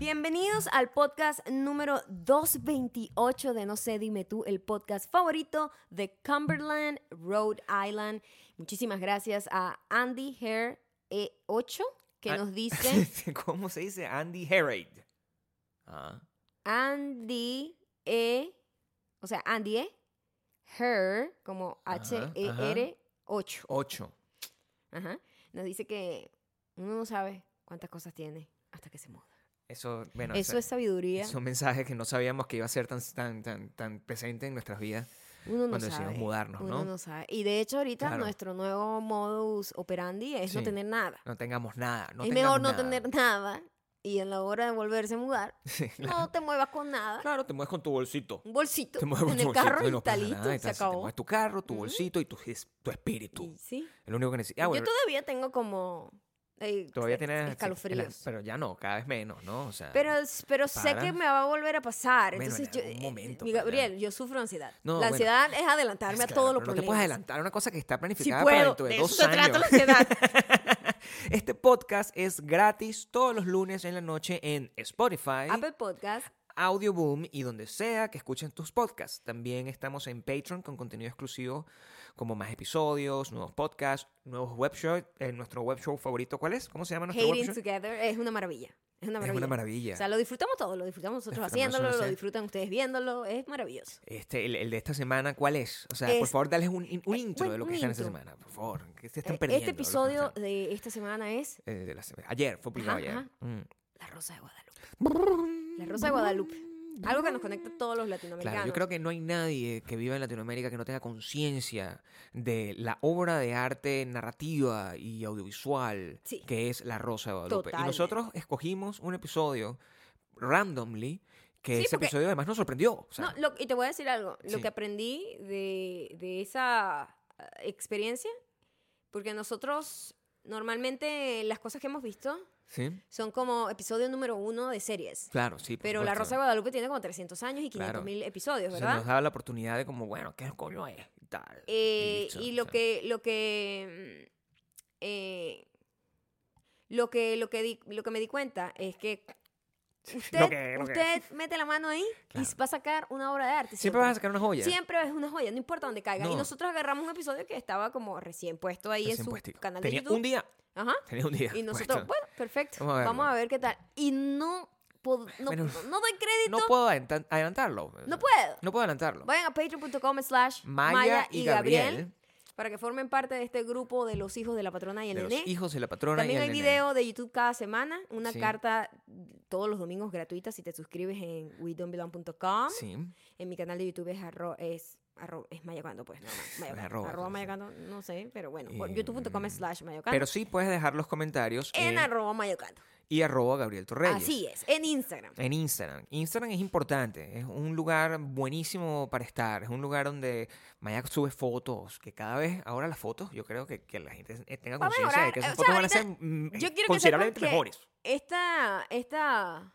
Bienvenidos al podcast número 228 de No sé, dime tú, el podcast favorito de Cumberland, Rhode Island. Muchísimas gracias a Andy Hair E8 que Ah. nos dice ¿Cómo se dice? Andy Herod. Ah, Andy E, o sea, Andy E, Her, como H-E-R 8. ocho. Ajá. Nos dice que uno no sabe cuántas cosas tiene hasta que se muda. Eso, bueno, Eso ese- es sabiduría. son mensajes que no sabíamos que iba a ser tan, tan, tan, tan presente en nuestras vidas Uno no cuando sabe. decidimos mudarnos, Uno ¿no? no sabe. Y de hecho ahorita Claro. nuestro nuevo modus operandi es no Sí. tener nada. No tengamos nada. No es mejor no nada. tener nada y en la hora de volverse a mudar Sí, claro. no te muevas con nada. Claro, te mueves con tu bolsito. Un bolsito Te mueves con en tu el bolsito carro y no instalito, nada, y se tal, Te acabó. mueves tu carro, tu Ujú. bolsito y tu, es- tu espíritu. Sí. Es lo único que necesitas. Ah, bueno, Yo todavía tengo como eh, todavía tienes... sí, escalofríos. Pero ya no, cada vez menos, ¿no? O sea... Pero, pero sé para. que me va a volver a pasar. Bueno, Entonces, en yo, algún eh, momento, mi ya. Gabriel, yo sufro ansiedad. No, la bueno. ansiedad es adelantarme Es a claro, todos los pero no problemas. te puedes adelantar una cosa que está Sí planificada puedo. para dentro de, de dos eso se años. trata la ansiedad. este podcast es gratis todos los lunes en la noche en Spotify, Apple Podcast. Audio Boom y donde sea que escuchen tus podcasts. También estamos en Patreon con contenido exclusivo como más episodios, nuevos podcasts, nuevos web shows. Eh, nuestro web show favorito, ¿cuál es? ¿Cómo se llama nuestro Hating? Together es una maravilla. Es una Es maravilla. una maravilla. O sea, lo disfrutamos todo, lo disfrutamos nosotros Disfrutamos haciéndolo, nosotros, lo disfrutan ustedes viéndolo, es maravilloso. Este, el, el de esta semana, ¿cuál es? O sea, por Es- favor, dales un, un eh, intro bueno, de lo que está en esta semana, por favor. Que se Eh, están perdiendo. Este los que episodio de esta semana es eh, de la semana. Ayer, fue publicado Ajá, ayer. ajá. Mm. La Rosa de Guadalupe. La Rosa de Guadalupe. Algo que nos conecta a todos los latinoamericanos. Claro, yo creo que no hay nadie que viva en Latinoamérica que no tenga conciencia de la obra de arte narrativa y audiovisual Sí. que es La Rosa de Guadalupe. Y nosotros escogimos un episodio randomly que Sí, ese porque- episodio además nos sorprendió. o sea, No, lo- y te voy a decir algo. Lo Sí. que aprendí de, de esa eh, experiencia, porque nosotros normalmente las cosas que hemos visto sí, son como episodio número uno de series. claro, sí. Pero La. Rosa de Guadalupe tiene como 300 años y 500 Claro. mil episodios, ¿verdad? nos daba la oportunidad de como, bueno, ¿qué coño es? Y tal. Eh, y lo que lo que mm, eh, lo que lo que di- lo que me di cuenta es que usted, que- lo que- usted mete la mano ahí Claro. y va a sacar una obra de arte. Siempre vas a sacar una joya. Siempre es una joya, no importa dónde caiga. Y No. nosotros agarramos un episodio que estaba como recién puesto ahí Recién en su puestico. canal Tenía de YouTube. un día. Ajá. Tenía un día. Y nosotros, puesto. bueno, perfecto. Vamos a verlo. Vamos a ver qué tal. Y no, no, Bueno, no- doy crédito. No puedo adelantar- adelantarlo. No puedo. No puedo adelantarlo. Vayan a patreon.com slash Maya, y y Gabriel, Gabriel para que formen parte de este grupo de los hijos de la patrona y el de los nené. hijos de la patrona También y hay el nené. video de YouTube cada semana, una Sí. carta todos los domingos gratuita si te suscribes en wedon'tbelong.com. Sí. En mi canal de YouTube es arro, es, arro, es mayacando, pues, más. Mayacando. arroba, arroba mayacando, no sé, pero bueno, Y, youtube.com mm, slash mayacando. Pero sí puedes dejar los comentarios en en, arroba mayacando. y arroba Gabriel Torreyes. Así es, en Instagram. En Instagram. Instagram es importante. Es un lugar buenísimo para estar. Es un lugar donde Maya sube fotos. Que cada vez, ahora las fotos, yo creo que, que la gente eh, tenga conciencia de que O esas sea, fotos van a ser mm, yo quiero que considerablemente que- mejores. Esta, esta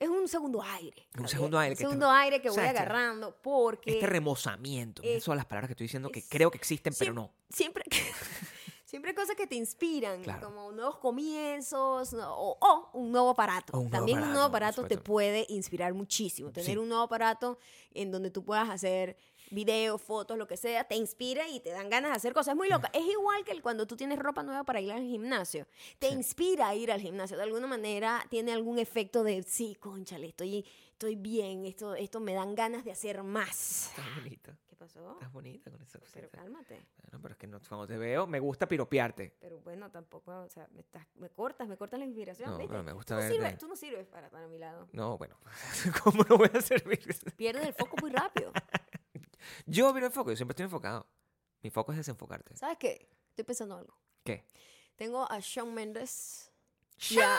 es un segundo aire. Un segundo aire Un que segundo está- aire que o voy sea, agarrando porque Este remozamiento. eh, Esas son las palabras que estoy diciendo que es- creo que existen, pero no. siempre, siempre hay cosas que te inspiran, Claro. como nuevos comienzos no- o, o un nuevo aparato. O un nuevo También un nuevo aparato te puede inspirar muchísimo. Tener Sí. un nuevo aparato en donde tú puedas hacer videos, fotos, lo que sea, te inspira y te dan ganas de hacer cosas. Es muy loca. Es igual que cuando tú tienes ropa nueva para ir al gimnasio. Te Sí. inspira a ir al gimnasio. De alguna manera tiene algún efecto de, sí, conchale, estoy, estoy bien, esto, esto me dan ganas de hacer más. Estás bonita. ¿Qué pasó? Estás bonita con esa Pero cosita. cálmate. Bueno, pero es que no, cuando te veo, me gusta piropearte. Pero bueno, tampoco, o sea, me, estás- me cortas, me cortas la inspiración. No, ¿viste? pero me gusta tú, no sirves, tú no sirves para estar a mi lado. No, bueno. ¿Cómo no voy a servir? Pierdes el foco muy rápido. Yo miro el foco, yo siempre estoy enfocado. Mi foco es desenfocarte. ¿Sabes qué? Estoy pensando algo. ¿Qué? Tengo a Shawn Mendes ¡Shawn a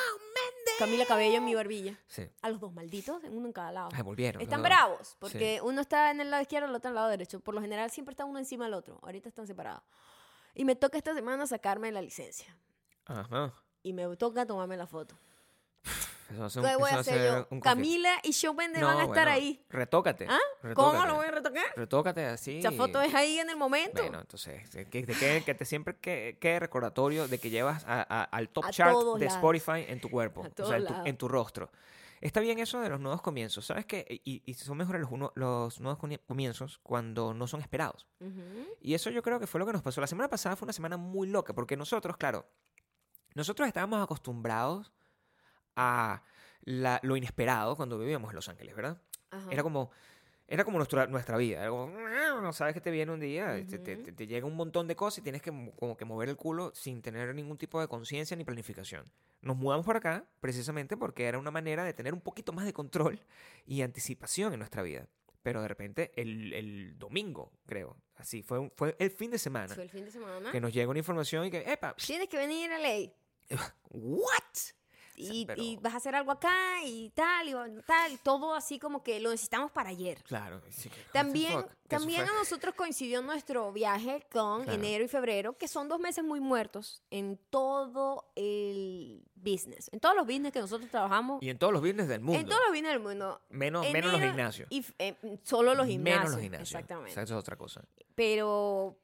Camila Cabello en mi barbilla. Sí. A los dos malditos, uno en cada lado. Ay, volvieron. Están bravos, porque uno está en el lado izquierdo, el otro en el lado derecho. Por lo general siempre está uno encima del otro. Ahorita están separados. Y me toca esta semana sacarme la licencia. Ajá. Y me toca tomarme la foto. Eso va a ser un- ¿Qué voy eso a va hacer ser yo? un conflicto. Camila y Mendes No, van a estar bueno, ahí. Retócate. ¿Ah? ¿Cómo retócate. lo voy a retocar? Retócate así. Esa foto es ahí en el momento. Bueno, entonces, que te, quede- que te siempre que- quede recordatorio de que llevas a- a- al top A chart de lados. Spotify en tu cuerpo, o sea, en tu, lados. en tu rostro. Está bien eso de los nuevos comienzos, ¿sabes qué? Y, y son mejores los, uno- los nuevos comie- comienzos cuando no son esperados. Y eso yo creo que fue lo que nos pasó. La semana pasada fue una semana muy loca, porque nosotros, claro, nosotros estábamos acostumbrados a la- lo inesperado cuando vivíamos en Los Ángeles, ¿verdad? Ajá. Era como, era como nuestra, nuestra vida. Era como, no sabes que te viene un día, te, te- Ujú. te- te llega un montón de cosas y tienes que mo- como que mover el culo sin tener ningún tipo de conciencia ni planificación. Nos mudamos por acá precisamente porque era una manera de tener un poquito más de control y anticipación en nuestra vida. Pero de repente el, el domingo, creo, así, fue, un- fue el fin de semana Fue el fin de semana. que nos llega una información y que, epa, Tienes que venir a ley. ¿what? Y, pero- y vas a hacer algo acá y tal, y tal, todo así como que lo necesitamos para ayer. Claro. sí que- También, también a nosotros coincidió nuestro viaje con Claro. enero y febrero, que son dos meses muy muertos en todo el business, en todos los business que nosotros trabajamos, Y en todos los viernes del mundo. en todos los business del mundo. menos, menos los gimnasios. Y eh, solo los gimnasios. Menos los gimnasios. Exactamente. O sea, eso es otra cosa. Pero,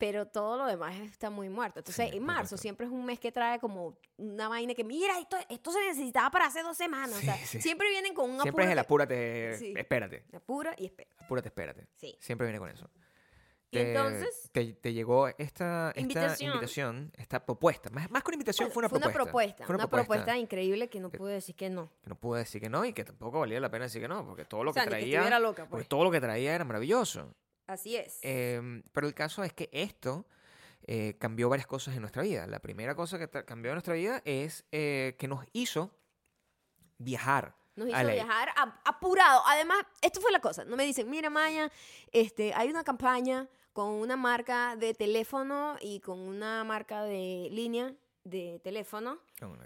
pero todo lo demás está muy muerto. Entonces, Sí, en marzo siempre es un mes que trae como una vaina que, mira, esto, esto se necesitaba para hace dos semanas. o sea, Sí, sí. siempre vienen con un Siempre es el apúrate- espérate. apura y espera. Apúrate, espérate. Sí. Siempre viene con eso. Y entonces, Te, te llegó esta, esta Invitación. invitación, esta propuesta. Más, más que una invitación, fue una propuesta. propuesta. Fue una propuesta increíble que no Que- pude decir que no. Que no pude decir que no y que tampoco valía la pena decir que no, porque todo lo O sea, que traía. loca, porque pues. todo lo que traía era maravilloso. Así es. Em, pero el caso es que esto eh, cambió varias cosas en nuestra vida. La primera cosa que cambió en nuestra vida es eh, que nos hizo viajar. Nos hizo LA. viajar a- apurado. Además, esto fue la cosa. No me dicen, mira, Maya, este, hay una campaña con una marca de teléfono y con una marca de línea de teléfono.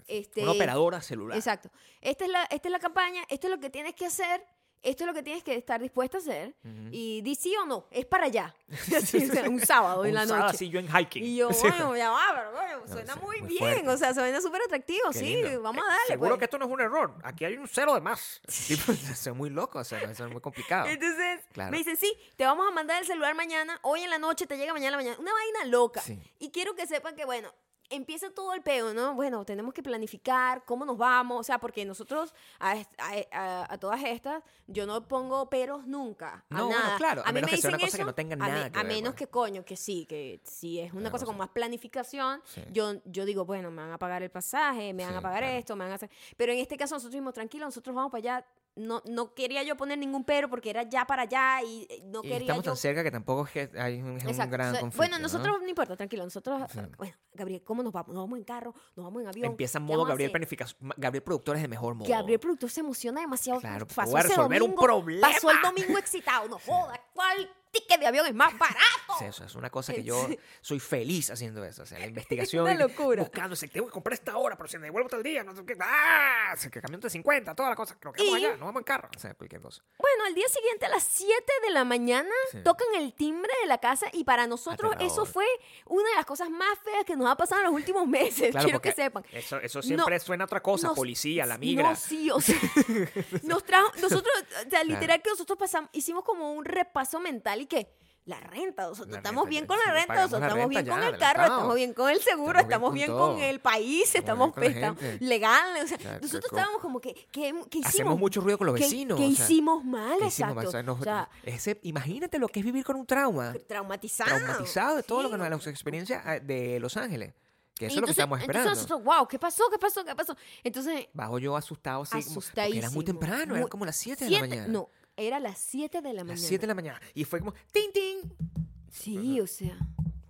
Este, Una operadora celular. Exacto. Esta es, la, esta es la campaña, esto es lo que tienes que hacer, esto es lo que tienes que estar dispuesta a hacer. Ujú. Y di sí o no, es para allá. Así, o sea, un sábado en Un la sábado noche. así yo en hiking. Y yo, bueno, ya va, pero bueno, suena sí, muy, muy bien. fuerte. O sea, suena súper atractivo, Qué sí. lindo. Vamos Eh, a darle. Seguro pues. que esto no es un error. Aquí hay un cero de más. Tipo, eso es muy loco, o sea, eso es muy complicado. Entonces, Claro. me dicen, sí, te vamos a mandar el celular mañana, hoy en la noche, te llega mañana en la mañana. Una vaina loca. Sí. Y quiero que sepan que, bueno, empieza todo el peo, ¿no? Bueno, tenemos que planificar cómo nos vamos, o sea, porque nosotros a, est- a- a- a todas estas, yo no pongo peros nunca. A No, bueno, nada. claro, a mí menos me que sea una cosa que eso, no tenga a nada me- que A ver, menos pues. que coño, que sí, que si es una cosa con más planificación, Sí. yo, yo digo, bueno, me van a pagar el pasaje, me van Sí, a pagar claro. esto, me van a hacer... Pero en este caso nosotros dijimos, tranquilo, nosotros vamos para allá. No, no quería yo poner ningún pero porque era ya para allá y eh, no Y quería estamos yo tan cerca que tampoco es que hay un, es un gran O sea, conflicto. bueno, ¿no? nosotros ¿no? importa, tranquilo. Nosotros, Sí. bueno, Gabriel, ¿cómo nos vamos? Nos vamos en carro, nos vamos en avión. Empieza en ¿qué modo Gabriel? Planificación. Gabriel Productor es el mejor modo. Gabriel Productor se emociona demasiado. Claro, pasó a resolver un domingo- problema. Pasó el domingo excitado. No joda, ¿cuál ticket de avión es más barato? Sí, eso es una cosa que yo soy feliz haciendo eso. O sea, la investigación. Una y- locura. Buscando, si tengo que comprar esta hora, pero si me devuelvo todo el día, no sé qué. ¡Ah! O sea, que camión de 50, toda la cosa. Creo que vamos Y- allá, nos vamos en carro. O sea, cualquier cosa. Bueno, al día siguiente a las 7 de la mañana Sí. tocan el timbre de la casa y para nosotros eso fue una de las cosas más feas que nos ha pasado en los últimos meses. Claro, Quiero que sepan. Eso, eso siempre suena a otra cosa. nos- policía, la migra. No, sí, o sea, nos trajo, nosotros, o sea, literal que nosotros pasamos, hicimos como un repaso mental y que la renta, nosotros La estamos renta, bien con la renta, nosotros la estamos bien con el carro, estamos bien con el seguro, Estamos bien con el país, Estamos estamos, legal, o sea, nosotros estábamos como que, ¿qué, qué hicimos? Hacemos mucho ruido con los ¿Qué- vecinos. ¿Qué, o sea, hicimos mal? ¿qué hicimos mal? Exacto. O sea, nos- o sea, ese- imagínate lo que es vivir con un trauma. traumatizado. Traumatizado de todo lo que nos la experiencia ah, de Los Ángeles. Que eso Y es lo que entonces- estamos esperando. Entonces wow, ¿qué pasó? ¿Qué pasó? ¿Qué pasó? Entonces, Bajo yo asustado así. porque era muy temprano, Muy- eran como las 7 de la mañana. no, era las 7 de la Las mañana. 7 de la mañana. Y fue como, ¡tin, tin! Sí, o sea,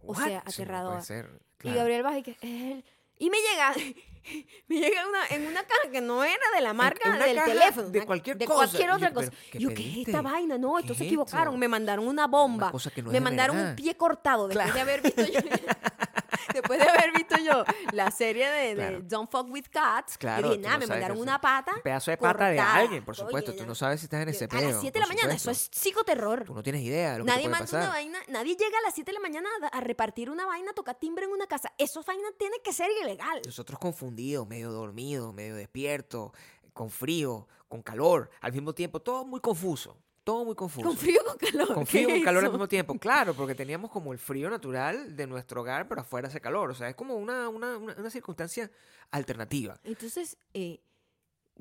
o What? sea, Sí, no aterrador. ser, Y claro. Gabriel baja y que él. Y me llega, me llega una, en una caja que no era de la marca en una del teléfono. de una- cualquier de cosa. cualquier yo, otra pero, cosa. ¿qué yo, ¿qué es esta vaina? No, ¿Qué estos se equivocaron. esto? Me mandaron una bomba. cosa que no me es mandaron un verdad. pie cortado después Claro. de haber visto yo. Después de haber visto yo la serie de, de Claro. Don't Fuck with Cats, Claro, yo dije, nada, no me mandaron una pata. Un pedazo de pata de cortada. alguien, por supuesto. Oye, Tú no sabes si estás en ese a pedo. las 7 de la mañana, eso es psicoterror. Tú no tienes idea de lo Nadie que te puede manda una vaina, nadie llega a las 7 de la mañana a, a repartir una vaina, toca timbre en una casa. Eso vaina tiene que ser ilegal. Nosotros confundidos, medio dormidos, medio despiertos, con frío, con calor, al mismo tiempo, todo muy confuso, todo muy confuso. Con frío con calor. Con ¿qué frío con calor al mismo tiempo. Claro, porque teníamos como el frío natural de nuestro hogar, pero afuera hace calor. O sea, es como una, una, una, una circunstancia alternativa. Entonces, eh,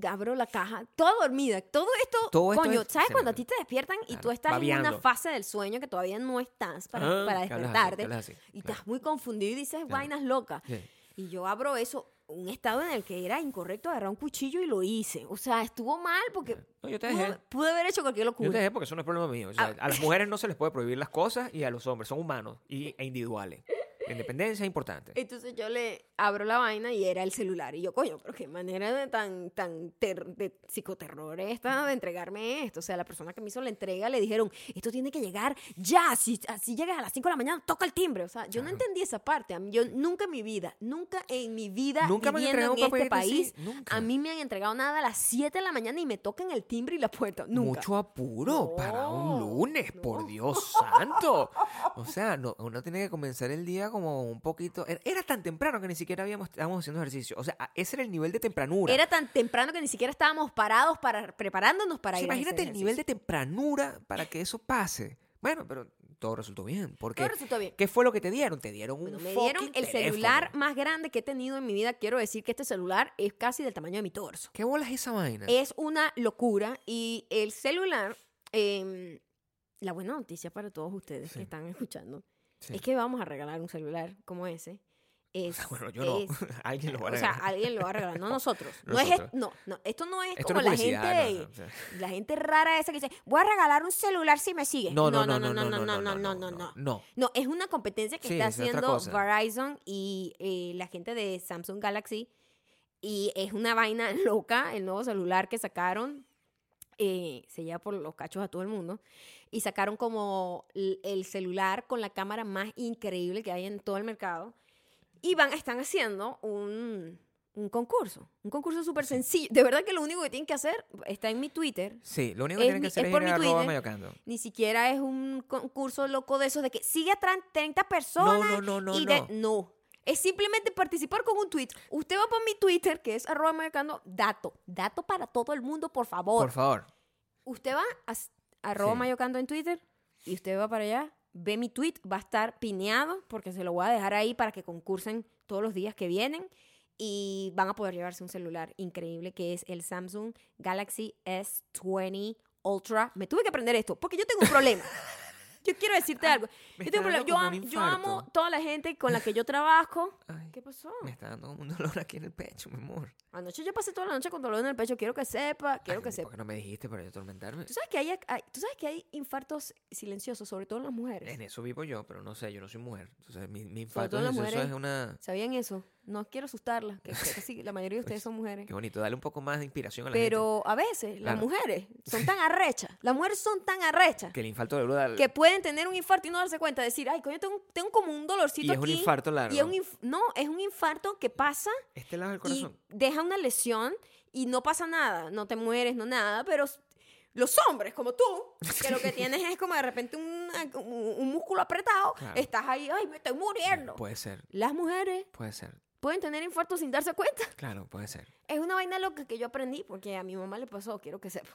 abro la caja, toda dormida. Todo esto, Todo esto coño, es- ¿sabes cuando a ti te despiertan y tú estás en una fase del sueño que todavía no estás para, Ah, para así, despertarte hablas así, y claro. estás muy confundido y dices Claro. vainas locas? Sí. Y yo abro eso, un estado en el que era incorrecto agarrar un cuchillo y lo hice. O sea, estuvo mal porque No, yo te pude, dejé. pude haber hecho cualquier Yo te locura. dejé porque eso no es problema mío. O sea, Ah. a las mujeres no se les puede prohibir las cosas y a los hombres son humanos y, e individuales. La independencia es importante. Entonces yo le abro la vaina y era el celular. Y yo, coño, pero qué manera de tan, tan ter- de psicoterror esta de entregarme esto. O sea, la persona que me hizo la entrega le dijeron, esto tiene que llegar ya. Si, si llegas a las 5 de la mañana, toca el timbre. O sea, yo no entendí esa parte. Yo nunca en mi vida, nunca en mi vida Nunca me han entregado en este país, nunca. a mí me han entregado nada a las 7 de la mañana y me tocan el timbre y la puerta. Nunca. Mucho apuro para un No, lunes, por. Dios santo. O sea, no, uno tiene que comenzar el día como un poquito. Era, tan temprano que ni siquiera habíamos, estábamos haciendo ejercicio. O sea, a- ese era el nivel de tempranura. Era tan temprano que ni siquiera estábamos parados para preparándonos para O sea, ir a imagínate hacer el nivel de tempranura para que eso pase. Bueno, pero todo resultó bien. Porque, Todo resultó bien. ¿qué fue lo que te dieron? Te dieron un Bueno, me dieron el teléfono. celular más grande que he tenido en mi vida. Quiero decir que este celular es casi del tamaño de mi torso. ¿Qué bolas es esa vaina? Es una locura y el celular, em, la buena noticia para todos ustedes Sí. que están escuchando, Sí. es que vamos a regalar un celular como ese. Es, Bueno, yo no. es- Alguien lo va a o sea, regalar. alguien lo va a regalar, no nosotros. No es, Nosotros. no, no, esto no es Esto como no la gente, no, o sea. la gente rara esa que dice, voy a regalar un celular si me sigue. No, no, no, no, no, no, no, no, no, no, no. no. Es una competencia que Sí, está haciendo. Verizon y eh, la gente de Samsung Galaxy. Y es una vaina loca, el nuevo celular que sacaron. Eh, se lleva por los cachos a todo el mundo. Y sacaron como el celular con la cámara más increíble que hay en todo el mercado. Y van, están haciendo un, un concurso. Un concurso súper sencillo. De verdad que lo único que tienen que hacer está en mi Twitter. Sí, lo único que tienen que mi- hacer es por ir mi a Twitter. mayocando. Ni siquiera es un concurso loco de esos de que sigue a tran- 30 personas. No, no, no, no, y de- no. no. Es simplemente participar con un tweet. Usted va por mi Twitter, que es arroba mayocando, dato. Dato para todo el mundo, por favor. Por favor. Usted va a arroba Sí. mayocando en Twitter y usted va para allá, ve mi tweet, va a estar pineado porque se lo voy a dejar ahí para que concursen todos los días que vienen y van a poder llevarse un celular increíble que es el Samsung Galaxy S20 Ultra. Me tuve que aprender esto porque yo tengo un problema. Yo quiero decirte algo. Yo, tengo un problema. Yo, un amo toda la gente con la que yo trabajo. Ay, ¿Qué pasó? me está dando un dolor aquí en el pecho, mi amor. Anoche yo pasé toda la noche con dolor en el pecho. Quiero que sepa, quiero Ay, que ¿Por sepa. qué no me dijiste para yo atormentarme? ¿Tú sabes, que hay, hay- ¿Tú sabes que hay infartos silenciosos, sobre todo en las mujeres? En eso vivo yo, pero no sé, yo no soy mujer. Entonces, mi, mi Sobre infarto las mujeres. es una... ¿Sabían eso? No quiero asustarlas, que, que sí, la mayoría de ustedes son mujeres. Qué bonito, dale un poco más de inspiración a la gente. Pero a veces las Claro. mujeres son tan arrechas, las mujeres son tan arrechas Que el infarto de verdad... que pueden tener un infarto y no darse cuenta, decir, ay, coño, tengo, tengo como un dolorcito Y es un aquí. infarto largo. Y es un inf- no, es un infarto que pasa Este lado del y corazón. deja una lesión y no pasa nada, no te mueres, no nada, pero s- los hombres como tú, que lo que tienes es como de repente un, un- un músculo apretado, Claro. estás ahí, ay, me estoy muriendo. Puede ser, Las mujeres puede ser. Pueden tener infartos sin darse cuenta. Claro, puede ser. Es una vaina loca que yo aprendí porque a mi mamá le pasó, quiero que sepa.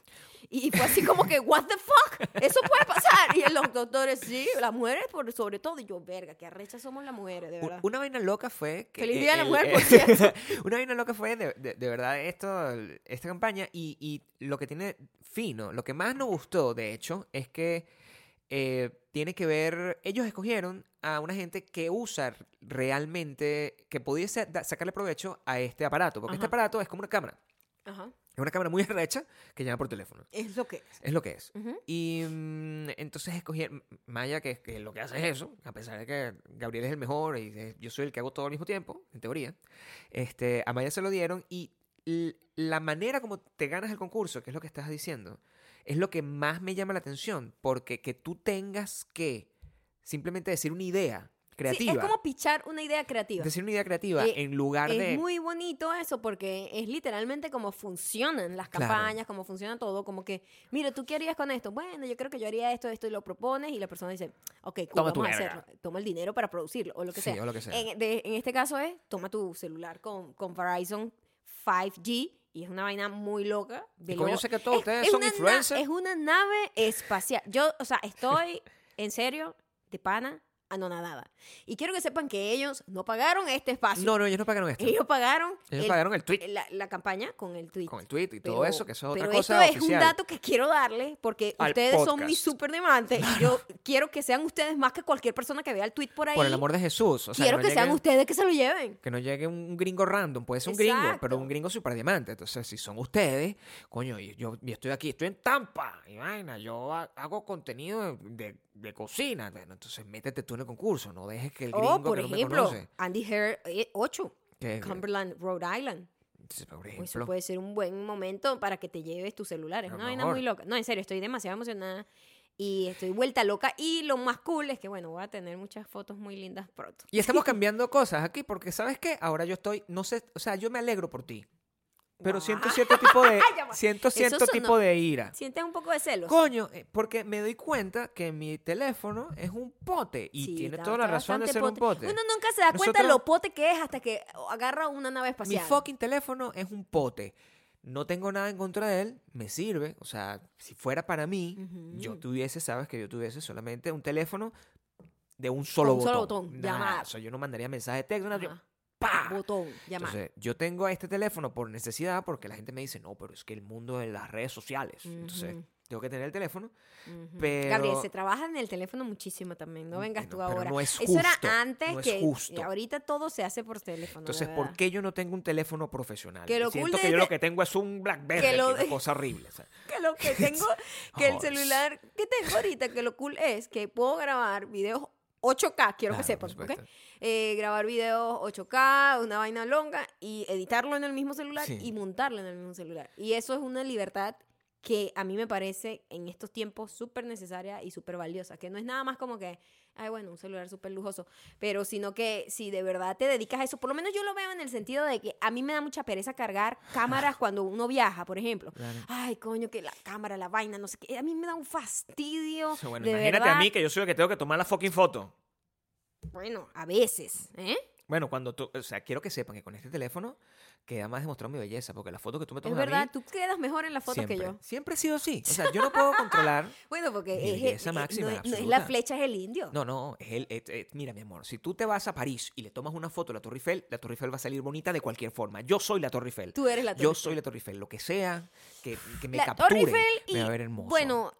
Y fue así como que, what the fuck, eso puede pasar. Y los doctores, sí, las mujeres por sobre todo. Y yo, verga, qué arrechas somos las mujeres, de verdad. Una vaina loca fue que... Feliz eh, Día de la el- Mujer, por eh, cierto. una vaina loca fue de, de- de verdad esto, esta campaña y, y lo que tiene fino, lo que más nos gustó de hecho es que eh, tiene que ver, ellos escogieron a una gente que usa realmente, que pudiese sacarle provecho a este aparato, porque este Ajá. aparato es como una cámara, Ajá. es una cámara muy arrecha que llama por teléfono, Es lo que es. es lo que es. Ujú. Y mm, entonces escogieron, Maya, que, que lo que hace es eso, a pesar de que Gabriel es el mejor y yo soy el que hago todo al mismo tiempo, en teoría, este, a Maya se lo dieron y la manera como te ganas el concurso, que es lo que estás diciendo, es lo que más me llama la atención, porque que tú tengas que simplemente decir una idea creativa, Sí, es como pichar una idea creativa. decir una idea creativa Eh, en lugar Es de... muy bonito eso porque es literalmente como funcionan las Claro. campañas, como funciona todo, como que, mira, ¿tú qué harías con esto? Bueno, yo creo que yo haría esto, esto y lo propones y la persona dice, ok, cool, Toma vamos a hacerlo. Toma el dinero para producirlo o lo que Sí, sea. o lo que sea. En, de- en este caso es, toma tu celular con, con Verizon 5G y es una vaina muy loca. De ¿Y coño luego- sé que todos es- ustedes es son influencers? Es una nave espacial. Yo, o sea, estoy en serio, de pana, anonadada. Y quiero que sepan que ellos no pagaron este espacio. No, no, ellos no pagaron esto. Ellos pagaron, Ellos pagaron el tweet. la, la campaña con el tweet. Con el tweet y todo eso, que eso es otra pero cosa esto es un dato que quiero darle porque Al ustedes son mis super diamantes y yo quiero que sean ustedes más que cualquier persona que vea el tweet por ahí. Por el amor de Jesús. O sea, quiero no que sean ustedes que se lo lleven. Que no llegue un gringo random, puede ser un gringo, pero un gringo super diamante. Entonces, si son ustedes, coño, yo, yo estoy aquí, estoy en Tampa, y vaina, yo ha- hago contenido de, de cocina. Bueno, entonces, métete tú en el concurso, no dejes que el gringo O, por que no me ejemplo, conoce. Andy Hare 8, que- Cumberland, Rhode Island. por Pues Eso ejemplo, puede ser un buen momento para que te lleves tu celular. Es A una vaina muy loca. No, en serio, estoy demasiado emocionada y estoy vuelta loca. Y lo más cool es que, bueno, voy a tener muchas fotos muy lindas pronto. Y estamos cambiando cosas aquí, porque ¿sabes qué? Ahora yo estoy, no sé, o sea, yo me alegro por ti. Pero siento cierto tipo de, siento cierto tipo de ira. ¿Sientes un poco de celos? Coño, eh, porque me doy cuenta que mi teléfono es un pote y Sí, tiene toda la razón de ser un pote. Uno nunca se da cuenta Nosotros- lo pote que es hasta que agarra una nave Mi espacial. fucking teléfono es un pote. No tengo nada en contra de él, me sirve. O sea, si fuera para mí, yo tuviese, sabes, que yo tuviese solamente un teléfono de un solo un botón. solo botón, llamar. O sea, yo no mandaría mensajes de texto, nada, Botón, llamar. Entonces, yo tengo este teléfono por necesidad porque la gente me dice, no, pero es que el mundo de las redes sociales. Entonces, Ujú. tengo que tener el teléfono. Ujú. pero- Gabriel, se trabaja en el teléfono muchísimo también. No vengas Bueno, tú ahora. no es Eso era justo, antes no es que justo. ahorita todo se hace por teléfono. Entonces. ¿por qué yo no tengo un teléfono profesional? Que lo Siento cool que yo lo que tengo es un BlackBerry, que lo que es una cosa horrible. o sea. que lo que tengo, que el celular que tengo ahorita, que lo cool es que puedo grabar videos 8K, quiero que Claro, sepan, ¿ok? Eh, grabar videos 8K, una vaina longa, y editarlo en el mismo celular Sí. y montarlo en el mismo celular. Y eso es una libertad que a mí me parece en estos tiempos súper necesaria y súper valiosa, que no es nada más como que, ay, bueno, un celular súper lujoso, pero sino que si de verdad te dedicas a eso, por lo menos yo lo veo en el sentido de que a mí me da mucha pereza cargar cámaras cuando uno viaja, por ejemplo. Claro. Ay, coño, que la cámara, la vaina, no sé qué. A mí me da un fastidio. O sea, bueno, de imagínate verdad. a mí que yo soy el que tengo que tomar la fucking foto. Bueno, a veces, ¿eh? Bueno, cuando tú, o sea, quiero que sepan que con este teléfono queda más demostrado mi belleza, porque la foto que tú me Es tomas a verdad, mí, tú quedas mejor en la foto siempre, que yo. siempre he sido así. O sea, yo no puedo controlar. Bueno, porque Mi es, belleza máxima, no, es- no es la flecha, es el indio. No, no, es el, es- es- mira, mi amor, si tú te vas a París y le tomas una foto de la Torre Eiffel, la Torre Eiffel va a salir bonita de cualquier forma. Yo soy la Torre Eiffel. Tú eres la Yo Torre soy la Torre Eiffel. Lo que sea que, que me La capture, Torre Eiffel y, me va a ver hermoso. bueno,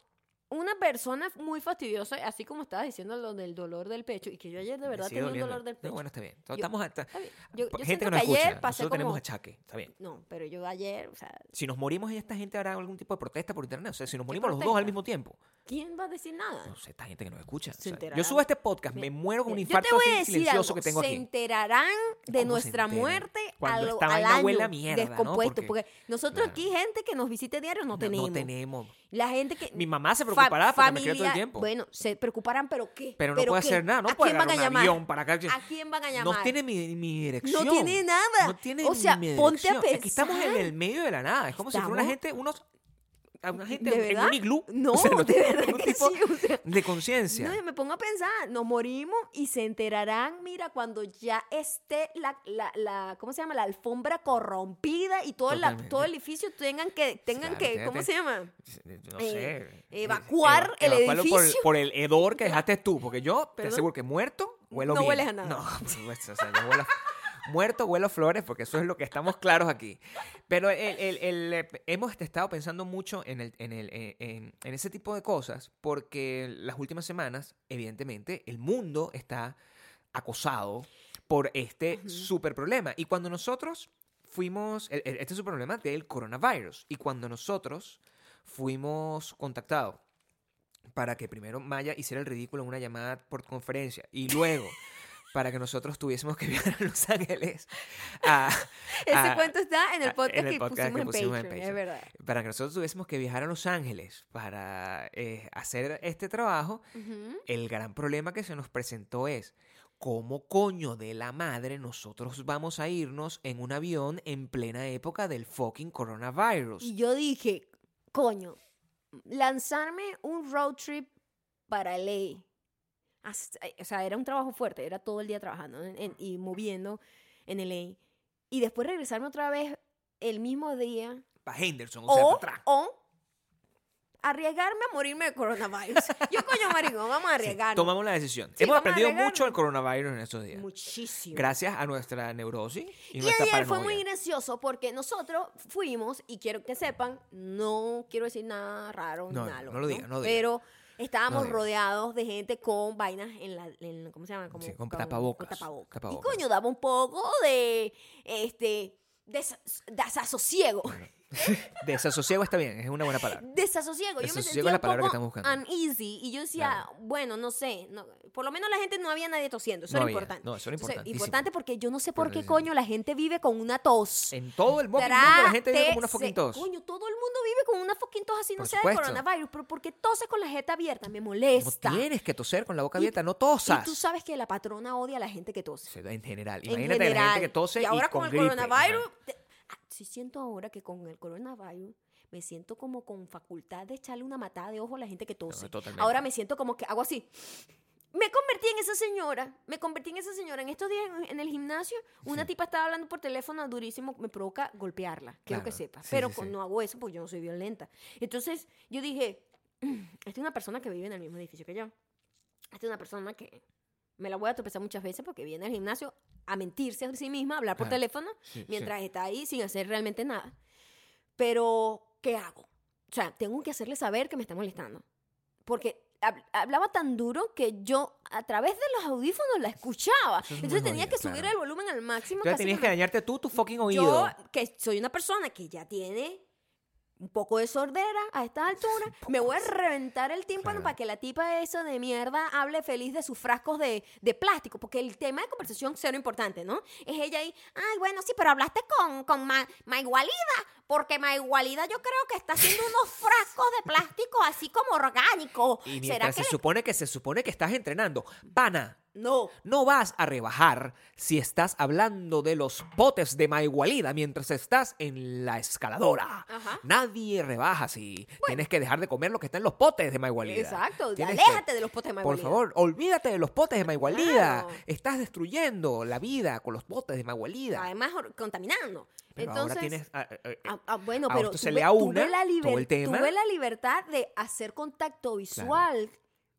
una persona muy fastidiosa, así como estabas diciendo lo del dolor del pecho, y que yo ayer de verdad tenía un dolor del No, pecho. bueno, está bien. Yo- Estamos hasta- Está bien. Yo, yo gente que nos ayer escucha, nosotros tenemos achaque. Está bien. No, pero yo ayer, o sea, Si nos morimos, esta gente hará algún tipo de protesta por internet. O sea, si nos morimos los dos al mismo tiempo. ¿Quién va a decir nada? No sé, esta gente que nos escucha. Se o sea, yo subo este podcast, me muero con un infarto silencioso que tengo se aquí. enterarán de ¿Cómo se nuestra muerte Cuando al, al año huele a mierda, ¿no? descompuesto, Porque- porque nosotros Claro. aquí gente que nos visite diario no, No, tenemos. no tenemos. La gente que Mi mamá se preocupará porque me quiere todo el familia- tiempo. Bueno, se preocuparán, pero ¿qué? Pero no puede qué? hacer nada. No ¿A puede quién van a llamar? avión para acá. ¿A quién van a llamar? No tiene mi, mi dirección. No tiene nada. No tiene O sea, mi ponte a. Es que estamos en pensar. el medio de la nada. Es como si fuera una gente, unos. A Una gente ¿De en verdad? un iglú. No, O sea, no de verdad que tipo sí, o sea, de conciencia. No, me pongo a pensar, nos morimos y se enterarán, mira, cuando ya esté la, la, la ¿cómo se llama? La alfombra corrompida y todo, la, todo el edificio tengan que, tengan Claro, que. ¿cómo se llama? No eh, sé. evacuar el evacuarlo por edificio. Por, el hedor que dejaste tú. Porque yo te ¿Perdón? aseguro que muerto huelo No bien. hueles a nada. No, o sea, yo huelo muerto huelo a flores porque eso es lo que estamos claros aquí. Pero el- el- el, eh, hemos estado pensando mucho en, en, eh, en, en ese tipo de cosas porque las últimas semanas, evidentemente, el mundo está acosado por este Ujú. super problema. Y cuando nosotros fuimos, el- el- este super problema del coronavirus, y cuando nosotros fuimos contactados para que primero Maya hiciera el ridículo en una llamada por conferencia y luego para que nosotros tuviésemos que viajar a Los Ángeles a- Ese a- cuento está en el podcast, en el que, pusimos que en pusimos en Patreon, es Patreon. verdad. para que nosotros tuviésemos que viajar a Los Ángeles para eh, hacer este trabajo, el gran problema que se nos presentó es cómo coño de la madre nosotros vamos a irnos en un avión en plena época del fucking coronavirus. Y yo dije, coño, lanzarme un road trip para LA. Hasta- O sea, era un trabajo fuerte, era todo el día trabajando en- en- y moviendo en LA. Y después regresarme otra vez el mismo día Para Henderson, o sea, o, para atrás. o arriesgarme a morirme de coronavirus. Yo, coño, marico, vamos a Sí, arriesgarnos. tomamos la decisión. Sí, Hemos aprendido mucho del coronavirus en estos días. Muchísimo. Gracias a nuestra neurosis y, Y nuestra ayer fue paranoia. muy gracioso porque nosotros fuimos, y quiero que sepan, no quiero decir nada raro No, no, malo. no lo diga, no lo diga. Pero estábamos No rodeados de gente con vainas en la. en- ¿Cómo se llama? Como, Sí, con tapabocas, con tapabocas. tapabocas. Y coño, daba un poco de. Este. desasosiego. Desasosiego está bien, es una buena palabra. Desasosiego. Yo me sentía es la un que poco estamos buscando. uneasy. Y yo decía, bueno, no sé. no- por lo menos la gente no había nadie tosiendo. Eso No era había, importante. no, eso era importantísimo. importante porque yo no sé por qué coño la gente vive con una tos. En todo el mundo la gente vive como una fucking tos. Coño, todo el mundo vive con una fucking tos así, no Por sea supuesto. de coronavirus, pero porque tose con la jeta abierta, me No molesta. tienes que toser con la boca Y- abierta, no y tosas. tú sabes que la patrona odia a la gente que tose. Sea, En general, En imagínate la general. gente que tose y ahora con, con el coronavirus. te- sí siento ahora que con el coronavirus me siento como con facultad de echarle una matada de ojo a la gente que tose. totalmente. ahora me siento como que hago así. Me convertí en esa señora, me convertí en esa señora. En estos días en- en el gimnasio, una Sí. tipa estaba hablando por teléfono durísimo, me provoca golpearla, quiero que sepa. Sí, Pero sí. no hago eso porque yo no soy violenta. Entonces yo dije, esta es una persona que vive en el mismo edificio que yo. Esta es una persona que me la voy a tropezar muchas veces porque viene al gimnasio a mentirse a sí misma, a hablar por teléfono, Sí, sí. mientras está ahí sin hacer realmente nada. Pero, ¿qué hago? O sea, tengo que hacerle saber que me está molestando. Porque hab- hablaba tan duro que yo a través de los audífonos la escuchaba. Es Entonces tenía jodido, que subir claro. el volumen al máximo. Entonces tenías que dañarte tú tu fucking oído. yo, que soy una persona que ya tiene un poco de sordera a estas alturas, me voy a reventar el tímpano Claro. para que la tipa esa de mierda hable feliz de sus frascos de, de plástico, porque el tema de conversación cero importante, ¿no? Es ella ahí, ay, bueno, sí, pero hablaste con, con Ma, Maigualida, porque Maigualida yo creo que está haciendo unos frascos de plástico así como orgánicos. Y ¿Será que se le- supone que se supone que estás entrenando, pana, No. no vas a rebajar si estás hablando de los potes de Maigualida mientras estás en la escaladora. Ajá. Nadie rebaja si tienes que dejar de comer lo que está en los potes de Maigualida. Exacto, que- aléjate de los potes de Por Maigualida. favor, olvídate de los potes de Maigualida. Claro. Estás destruyendo la vida con los potes de Maigualida. Además, contaminando. Pero Entonces, ahora tienes... ah, ah, ah, Ah, ah, bueno, pero se tuve, le aúna tuve la todo el liber- tema. tuve la libertad de hacer contacto visual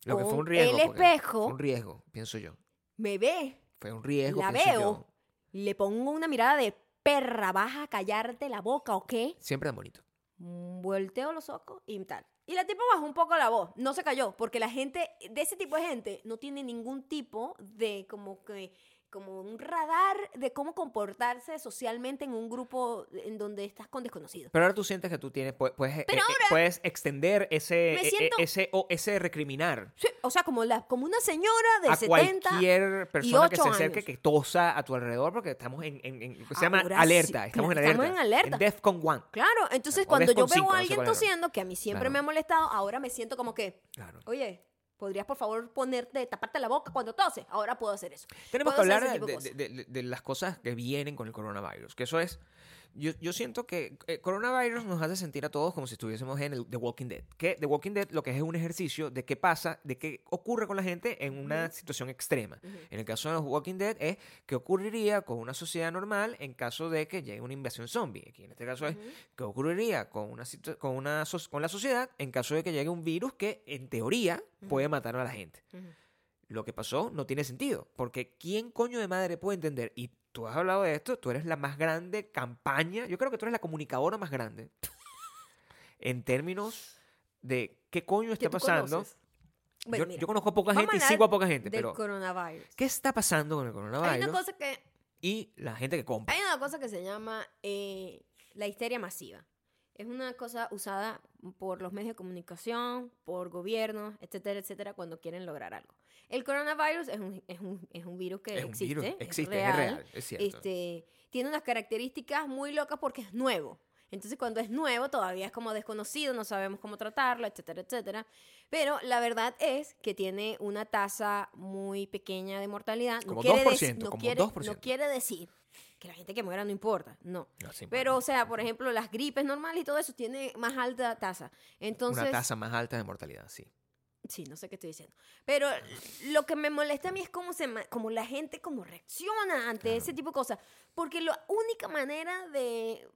lo que fue un riesgo. el espejo, Fue un riesgo, pienso yo. me ve, Fue un riesgo, la pienso veo, yo. le pongo una mirada de perra, vas a callarte la boca o qué, Siempre tan bonito. Mm, volteo los ojos y tal. Y la tipa bajó un poco la voz, no se cayó, porque la gente, de ese tipo de gente, no tiene ningún tipo de como que como un radar de cómo comportarse socialmente en un grupo en donde estás con desconocidos. Pero ahora tú sientes que tú tienes, puedes, puedes, eh, Pero eh, ahora puedes extender ese, eh, siento- ese, o ese recriminar Sí, o sea, como, la, como una señora de a 70 cualquier persona que se acerque años. que tosa a tu alrededor porque estamos en, en- en- se llama Ahora sí, alerta, estamos en alerta. estamos en alerta. DEFCON 1. Claro, entonces O cuando yo veo 5, a no sé alguien era. tosiendo, que a mí siempre Claro. me ha molestado, ahora me siento como que, Claro. oye, ¿podrías por favor ponerte, taparte la boca cuando toses? Ahora puedo hacer eso. Tenemos que Puedo hacer hablar de, de- de- de las cosas que vienen con el coronavirus, que eso es, yo, yo siento que el coronavirus nos hace sentir a todos como si estuviésemos en el The Walking Dead, que The Walking Dead lo que es es un ejercicio de qué pasa, de qué ocurre con la gente en una situación extrema. En el caso de los Walking Dead es qué ocurriría con una sociedad normal en caso de que llegue una invasión zombie. Aquí en este caso es qué ocurriría con, una, con, una, so- con la sociedad en caso de que llegue un virus que en teoría puede matar a la gente lo que pasó no tiene sentido. Porque ¿quién coño de madre puede entender? Y tú has hablado de esto, tú eres la más grande campaña, yo creo que tú eres la comunicadora más grande en términos de qué coño está pasando. conoces. Bueno, yo, mira, yo conozco a poca gente y a hablar sigo a poca gente, del pero coronavirus. ¿qué está pasando con el Hay coronavirus una cosa que y la gente que compra? Hay una cosa que se llama eh, la histeria masiva. Es una cosa usada por los medios de comunicación, por gobiernos, etcétera, etcétera, cuando quieren lograr algo. El coronavirus es un, es un, es un virus que es un existe, es existe, real, es real, es cierto. Este, tiene unas características muy locas porque es nuevo. Entonces, cuando es nuevo, todavía es como desconocido, no sabemos cómo tratarlo, etcétera, etcétera. Pero la verdad es que tiene una tasa muy pequeña de mortalidad. No Como quiere 2%, dec- no como quiere- 2%. No quiere decir que la gente que muera no importa, no. No, sí, Pero, o sea, por ejemplo, las gripes normales y todo eso tiene más alta tasa. Entonces, una tasa más alta de mortalidad, sí. Sí, no sé qué estoy diciendo. Pero lo que me molesta a mí es cómo, se, cómo la gente cómo reacciona ante Claro. ese tipo de cosas. Porque la única manera de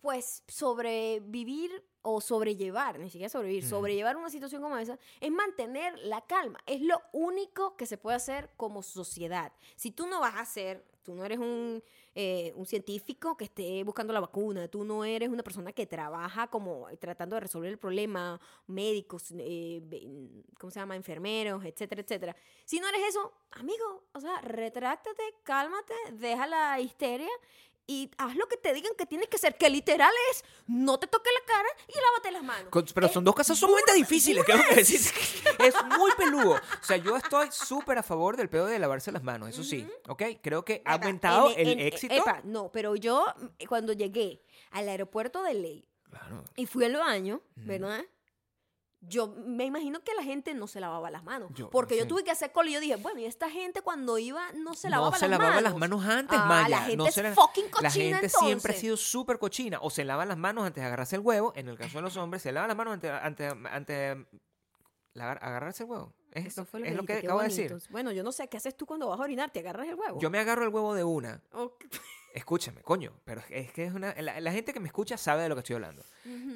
pues, sobrevivir o sobrellevar, ni siquiera sobrevivir, sobrellevar una situación como esa, es mantener la calma. Es lo único que se puede hacer como sociedad. Si tú no vas a hacer, tú no eres un, eh, un científico que esté buscando la vacuna, tú no eres una persona que trabaja como tratando de resolver el problema, médicos, eh, ¿cómo se llama? Enfermeros, etcétera, etcétera. Si no eres eso, amigo, o sea, retráctate, cálmate, deja la histeria y haz lo que te digan que tienes que hacer, que literal es no te toques la cara y lávate las manos. Con- Pero Eh, son dos cosas sumamente difíciles, tengo que decir. Es muy peludo. O sea, yo estoy súper a favor del pedo de lavarse las manos, eso sí. ¿Ok? Creo que ha Epa, aumentado en- el en- éxito. Epa, no, pero yo mm, cuando llegué al aeropuerto de Ley Claro. y fui al baño. ¿verdad? Yo me imagino que la gente no se lavaba las manos. Yo- porque yo tuve que hacer cola y yo dije, bueno, y esta gente cuando iba no se no lavaba se las lavaba manos. las manos antes, Ah, Maya. la gente no es se la- fucking La cochina gente siempre ha sido súper cochina. O se lavan las manos antes de agarrarse el huevo. En el caso de los hombres, se lavan las manos antes, antes, antes de la- agarrarse el huevo. Es, Eso esto- fue lo es lo que dijiste, qué acabo de decir. Bueno, yo no sé qué haces tú cuando vas a orinar, te agarras el huevo. Yo me agarro el huevo de una. Escúchame, coño. Pero es que es una. La, la gente que me escucha sabe de lo que estoy hablando.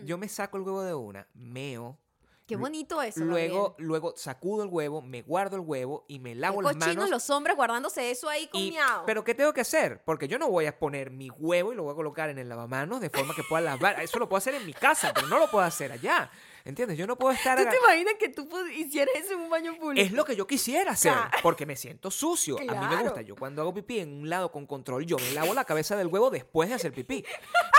Yo me saco el huevo de una, meo. Qué bonito eso. Luego, Gabriel. luego sacudo el huevo, me guardo el huevo y me Qué lavo las cochinos manos. los hombres guardándose eso ahí con y- miau. pero ¿qué tengo que hacer? Porque yo no voy a poner mi huevo y lo voy a colocar en el lavamanos de forma que pueda lavar. Eso lo puedo hacer en mi casa, pero no lo puedo hacer allá. ¿Entiendes? Yo no puedo estar... ¿Tú te imaginas que tú hicieras eso en un baño público? Es lo que yo quisiera hacer, Claro. porque me siento sucio. A mí me gusta. Yo cuando hago pipí en un lado con control, yo me lavo la cabeza del huevo después de hacer pipí.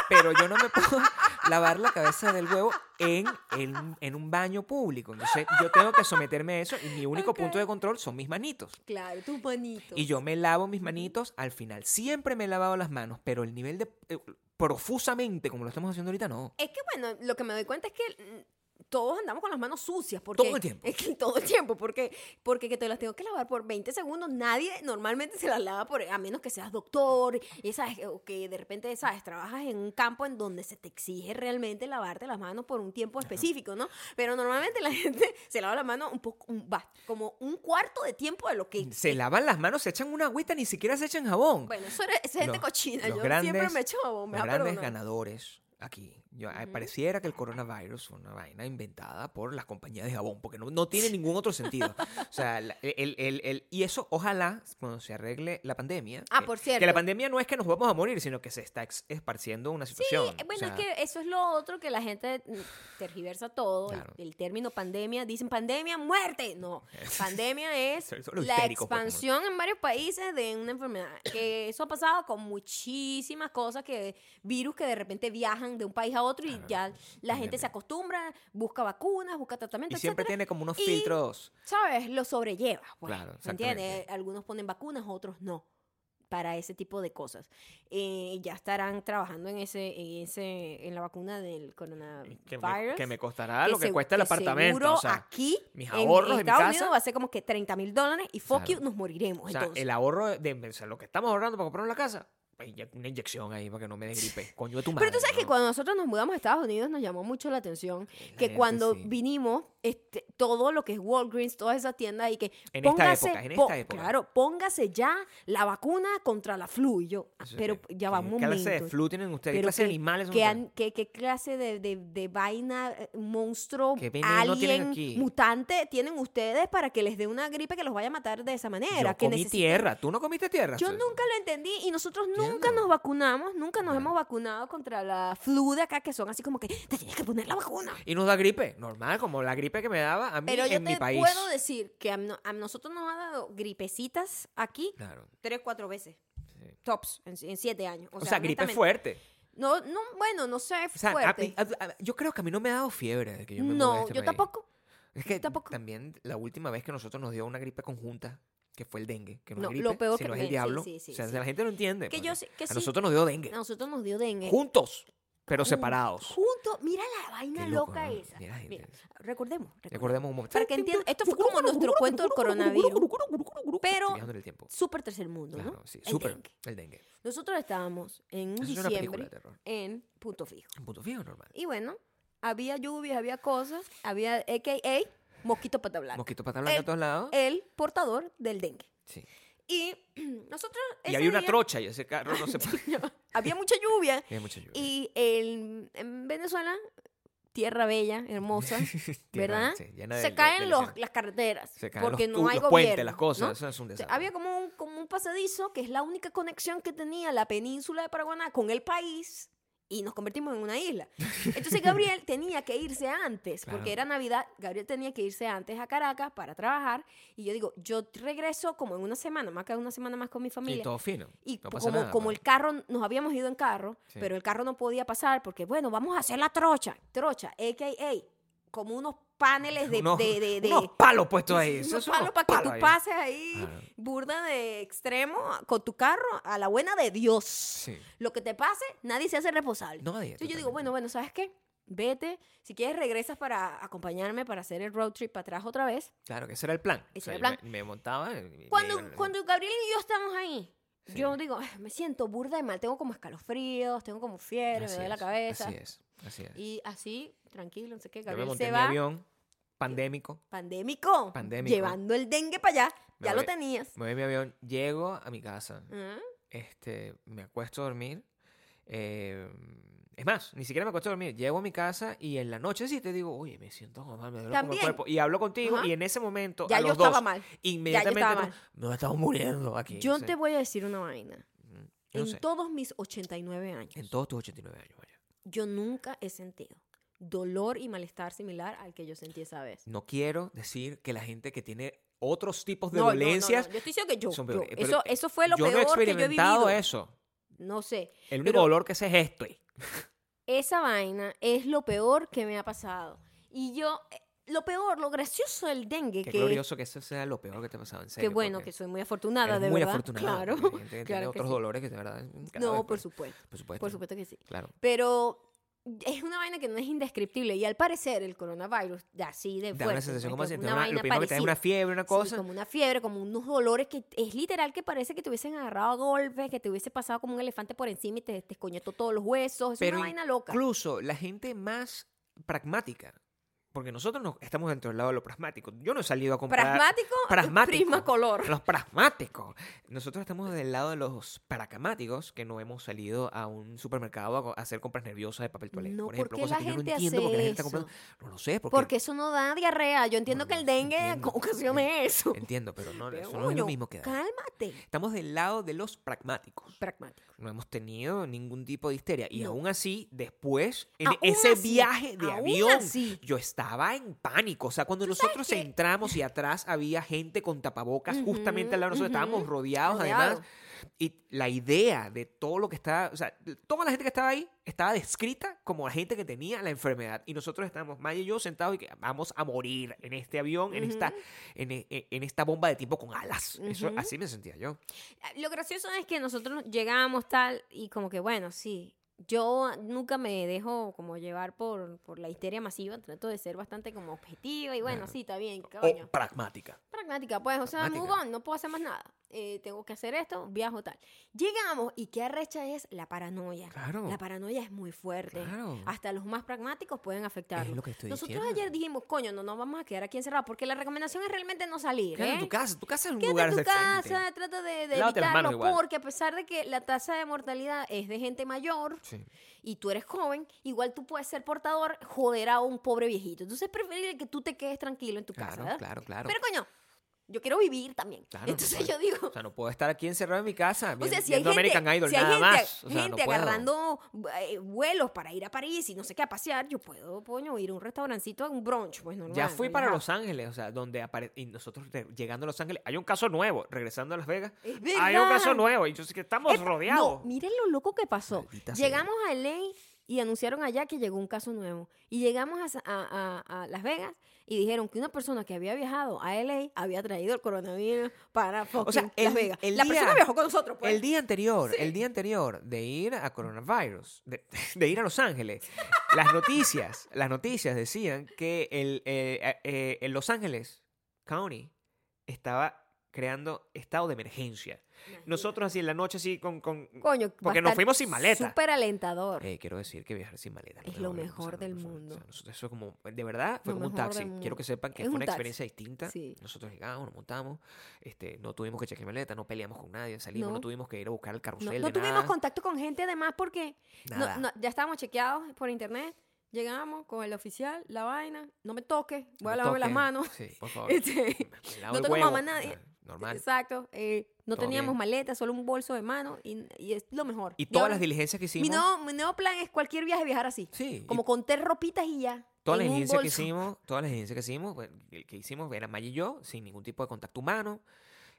Pero yo no me puedo lavar la cabeza del huevo en, en, en un baño público. Entonces yo tengo que someterme a eso y mi único punto de control son mis manitos. Claro, tus manitos. Y yo me lavo mis manitos al final. Siempre me he lavado las manos, pero el nivel de... eh, profusamente, como lo estamos haciendo ahorita, no. Es que bueno, lo que me doy cuenta es que todos andamos con las manos sucias. Porque, Todo el tiempo. Es que todo el tiempo, porque, porque que te las tengo que lavar por 20 segundos. Nadie normalmente se las lava por, a menos que seas doctor, y sabes, o que de repente, sabes, trabajas en un campo en donde se te exige realmente lavarte las manos por un tiempo específico, ¿no? Pero normalmente la gente se lava las manos un poco, un- va, como un cuarto de tiempo de lo que... Se lavan las manos, se echan una agüita, ni siquiera se echan jabón. Bueno, eso es gente Los- cochina. los Yo grandes- siempre me echo jabón, me Los grandes ganadores aquí. Yo, eh. Pareciera que el coronavirus fue una vaina inventada por las compañías de jabón, porque no, no tiene ningún otro sentido. O sea, el, el- el- y eso ojalá cuando se arregle la pandemia. Ah, que- por Que cierto. la pandemia no es que nos vamos a morir, sino que se está esparciendo una situación. Eh, Bueno, O sea, es que eso es lo otro que la gente tergiversa todo. el- Claro. El, término pandemia, dicen pandemia, muerte. No, pandemia es la pues, expansión en varios países de una enfermedad. Que eso ha pasado con muchísimas cosas, que virus que de repente viajan de un país a otro y Claro, ya la gente se acostumbra, busca vacunas, busca tratamiento, Y siempre etcétera, tiene como unos y- filtros. ¿sabes? Lo sobrelleva, pues. Claro, ¿me entiendes? Algunos ponen vacunas, otros no para ese tipo de cosas. Eh, ya estarán trabajando en ese, en ese, en la vacuna del coronavirus. Que me, que me costará lo que cuesta el apartamento. seguro O sea, aquí, mis en ahorros de mi Estados casa. Unidos, va a ser como que 30 mil dólares y fuck Claro. you, nos moriremos. o sea, entonces. el ahorro de, o sea, lo que estamos ahorrando para comprar una casa, una inyección ahí para que no me dé gripe. Coño de tu madre. Pero tú sabes que cuando nosotros nos mudamos a Estados Unidos nos llamó mucho la atención La que cuando sí. vinimos, este, todo lo que es Walgreens, todas esas tiendas y que En esta póngase, época, en po- esta época. claro, póngase ya la vacuna contra la flu y yo, ah, Eso, pero ¿qué- ya va un ¿Qué momento. clase de flu tienen ustedes? ¿Qué clase de animales son ¿Qué, qué- qué clase de, de- de vaina, eh, monstruo, ¿Qué veneno tienen alien, aquí? mutante tienen ustedes para que les dé una gripe que los vaya a matar de esa manera? Yo que comí necesiten- tierra. ¿Tú no comiste tierra? Yo nunca lo entendí y nosotros nunca Entiendo. nos vacunamos, nunca nos hemos vacunado contra la flu de acá, que son así como que te tienes que poner la vacuna. Y nos da gripe, normal, como la gripe que me daba a mí Pero yo en mi te país. puedo decir que a, no- a nosotros nos ha dado gripecitas aquí Claro. tres, cuatro veces. sí. Tops, en, en siete años. O, O, sea, gripe honestamente. fuerte. No, no, bueno, no sé, O sea, a fuerte. mí- a- a- yo creo que a mí no me ha dado fiebre que yo me mudé a no, este yo país. tampoco. Es que tampoco. también la última vez que nosotros nos dio una gripe conjunta, que fue el dengue, que no, No, es lo gripe, peor sino que- es el sí, diablo. sí, sí, o sea, sí. la gente no entiende. Que porque yo que a sí. nosotros nos dio dengue. A nosotros nos dio dengue. Juntos, pero Jun- separados. Juntos, mira la vaina loca esa. Mira. Mira, recordemos, recordemos. Recordemos un momento. Para que entiendan, esto fue como nuestro cuento del coronavirus. Pero en el súper tercer mundo, Claro, ¿no? sí, El súper. dengue. El dengue. Nosotros estábamos en un diciembre en punto fijo. Un punto fijo normal. Y bueno, había lluvias, había cosas, había AKA mosquito pata blanca. Mosquito pata blanca El- a todos lados. El portador del dengue. Sí. Y nosotros Y había una trocha y ese carro no se puede. había mucha lluvia. Había mucha lluvia. Y el- en Venezuela, tierra bella, hermosa, ¿verdad? sí, llena de- se caen de los, las carreteras Se caen porque los, no hay los gobierno. puentes, las cosas. ¿no? Eso es un O sea, desastre. había como un, como un pasadizo que es la única conexión que tenía la península de Paraguaná con el país y nos convertimos en una isla. Entonces Gabriel tenía que irse antes, Claro. porque era Navidad, Gabriel tenía que irse antes a Caracas para trabajar y yo digo, yo regreso como en una semana, me quedado una semana más con mi Y familia. todo fino. Y no como, nada, como pues. el carro, nos habíamos ido en carro, Sí. pero el carro no podía pasar porque, bueno, vamos a hacer la trocha. Trocha, a.k.a. como unos paneles de... unos, de, de- de- unos palos puestos ahí. unos palos para que palos tú ahí. pases ahí burda de extremo con tu carro a la buena de Dios. Sí. Lo que te pase, nadie se hace responsable. Nadie, Entonces yo digo, bueno, bueno, ¿sabes qué? Vete, si quieres regresas para acompañarme para hacer el road trip para atrás otra vez. Claro, que ese era el plan. Ese O sea, era el yo Me, me montaba. me Cuando, iba- cuando Gabriel y yo estamos ahí, Sí. yo digo, "Ah, me siento burda de mal, tengo como escalofríos, tengo como fiebre, Así me duele la cabeza. Así es. Así es. Y así, tranquilo, no sé qué, Yo me Gabriel monté se en mi va, avión pandémico. pandémico, Pandémico. llevando el dengue para allá, Me ya lo tenías. Me voy en mi avión, llego a mi casa, Ah, este, me acuesto a dormir. eh, es más, ni siquiera me acuesto dormir. Llego a mi casa y en la noche sí te digo, oye, me siento mal, me duele como el cuerpo. Y hablo contigo Ajá. y en ese momento, Ya a yo estaba dos, mal. inmediatamente estaba como, mal. nos estamos muriendo aquí. Yo te voy a decir una vaina. Yo no En sé, todos mis 89 años, en todos tus 89 años, vaya. yo nunca he sentido dolor y malestar similar al que yo sentí esa vez. No quiero decir que la gente que tiene otros tipos de No, no, no, no, dolencias Yo estoy diciendo que yo. yo- eso, eso fue lo yo no he peor que yo he experimentado vivido. eso. No sé. El único Pero- dolor que sé es esto. Esa vaina es lo peor que me ha pasado. Y yo, eh, lo peor, lo gracioso del dengue, Qué que, glorioso que eso sea lo peor que te ha pasado, en serio. que bueno, que soy muy afortunada, de muy verdad. afortunada. Claro, gente que tiene claro que otros sí. dolores que de verdad... No, por supuesto. Por supuesto. Por supuesto que sí. Claro. Pero es una vaina que no es indescriptible. Y al parecer, el coronavirus, de así de Da fuerte. una sensación como si te una una, vaina lo primero que te da parecida. una fiebre, una Sí, cosa. como una fiebre, como unos dolores que es literal que parece que te hubiesen agarrado a golpes, que te hubiese pasado como un elefante por encima y te descoñetó todos los huesos. Es Pero una vaina loca. Incluso la gente más pragmática, porque nosotros no estamos dentro del lado de lo pragmático. Yo no he salido a comprar... Pragmático, Pragmático. prisma color. Los pragmáticos. Nosotros estamos del lado de los pragmáticos que no hemos salido a un supermercado a hacer compras nerviosas de papel toalé. No, por ejemplo, ¿por qué cosas la que yo no entiendo hace por qué la gente está comprando. No lo sé, porque, Porque eso no da diarrea. Yo entiendo No, que el dengue entiendo. ocasione eso. entiendo, pero no, Pero, eso no es lo mismo que da. Cálmate. Estamos del lado de los pragmáticos. Pragmático. No hemos tenido ningún tipo de histeria. Y No. aún así, después, en Aún ese así, viaje de avión, así. yo estaba en pánico. O sea, cuando nosotros entramos y atrás había gente con tapabocas justamente al lado de nosotros, Ujú, estábamos ujú. rodeados Rodeado. además. Y la idea de todo lo que estaba, o sea, toda la gente que estaba ahí estaba descrita como la gente que tenía la enfermedad. Y nosotros estábamos, Maya y yo, sentados y que vamos a morir en este avión, en, esta, en, e- en esta bomba de tiempo con alas. Eso, así me sentía yo. Lo gracioso es que nosotros llegamos tal y como que bueno, sí. Yo nunca me dejo como llevar por, por la histeria masiva, trato de ser bastante como objetiva y bueno, Claro. sí, está bien, O coño. pragmática. Pragmática, pues, o sea, move on, no puedo hacer más nada. Eh, tengo que hacer esto, viajo tal. Llegamos y qué arrecha es la paranoia. Claro. La paranoia es muy fuerte. Claro. Hasta los más pragmáticos pueden afectarlo. lo que estoy Nosotros diciendo. ayer dijimos, coño, no nos vamos a quedar aquí encerrados porque la recomendación es realmente no salir. Quédate ¿eh? en tu casa. Tu casa es un Quédate lugar en tu casa, trata de, de evitarlo, porque a pesar de que la tasa de mortalidad es de gente mayor Sí. y tú eres joven, igual tú puedes ser portador, joder a un pobre viejito. Entonces es preferible que tú te quedes tranquilo en tu casa. Claro, ¿verdad? claro, claro. Pero coño, yo quiero vivir también. Claro, Entonces yo digo, O sea, no puedo estar aquí encerrado en mi casa o sea, si hay gente, American Idol si hay nada gente, más. O sea, gente no agarrando eh, vuelos para ir a París y no sé qué a pasear, yo puedo, coño, ir a un restaurancito, a un brunch, pues normal. Ya fui para. Los Ángeles, o sea, donde apare... y nosotros llegando a Los Ángeles, hay un caso nuevo, regresando a Las Vegas, hay un caso nuevo y yo sé que estamos rodeados. No, miren lo loco que pasó. Llegamos a LA y anunciaron allá que llegó un caso nuevo. Y llegamos a, a- a- Las Vegas y dijeron que una persona que había viajado a LA había traído el coronavirus para fucking sea, el- Las Vegas. el la día- persona viajó con nosotros, pues. El día anterior, el día anterior de ir a coronavirus, de, de ir a Los Ángeles, las noticias, las noticias decían que el, eh, eh, eh, en Los Ángeles County estaba creando estado de emergencia. Nosotros así en la noche, así con... con Coño, a porque nos fuimos sin maleta. Súper alentador. Eh, quiero decir que viajar sin maleta. no Es lo mejor del mundo. o sea, nosotros- eso es como, de verdad, fue Lo como un taxi. Quiero que sepan que Es fue un una taxi. experiencia distinta. Sí. Nosotros llegamos, nos montamos, este, no tuvimos que chequear maleta, no peleamos con nadie, salimos, no, No. tuvimos que ir a buscar el carrusel. no de tuvimos nada, contacto con gente además porque ya estábamos chequeados por internet. Llegamos con el oficial, la vaina. No me toques, voy a lavarme las manos. Sí, por favor. Este, no tengo mamá nadie. Normal. Exacto. eh, no Todo teníamos bien. maleta, solo un bolso de mano y, y es lo mejor. Y todas ahora- las diligencias que hicimos. mi nuevo, mi nuevo plan es cualquier viaje viajar así. Sí, y Como con tres ropitas y ya. Todas las diligencias que hicimos, todas las diligencias que hicimos, que, que hicimos era Maya y yo, sin ningún tipo de contacto humano,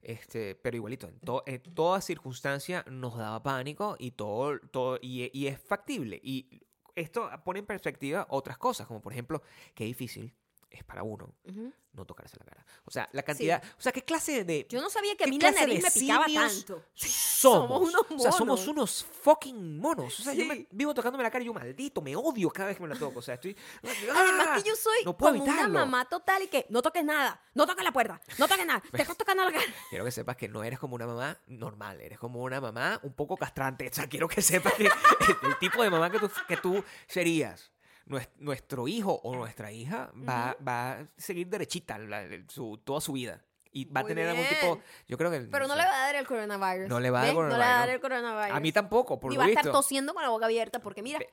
este, pero igualito, en, to- en toda circunstancia nos daba pánico y todo, todo y, y es factible. Y esto pone en perspectiva otras cosas, como por ejemplo, qué difícil es para uno Ujú. no tocarse la cara. O sea, la cantidad, o sea, qué clase de Yo no sabía que a ¿Qué mí la nariz me picaba tanto. somos. Somos unos O sea, somos monos. unos fucking monos. O sea, yo me Sí. vivo tocándome la cara y yo maldito, me odio cada vez que me la toco. O sea, estoy. Además ¡Ah! que yo soy no puedo como una evitarlo. mamá total y que no toques nada, no toques la puerta, no toques nada, te estás tocando la cara. Quiero que sepas que no eres como una mamá normal, eres como una mamá un poco castrante. O sea, quiero que sepas que el tipo de mamá que tú, que tú serías. Nues- Nuestro hijo o nuestra hija va, va a seguir derechita la- su, toda su vida. Y va a Muy tener algún bien. tipo. Yo creo que. Pero no sé, le va a dar el coronavirus. No le va a dar ¿Ves? No le va a coronavirus. dar el coronavirus. A mí tampoco, por Y lo va a estar tosiendo con la boca abierta porque mira, Pe-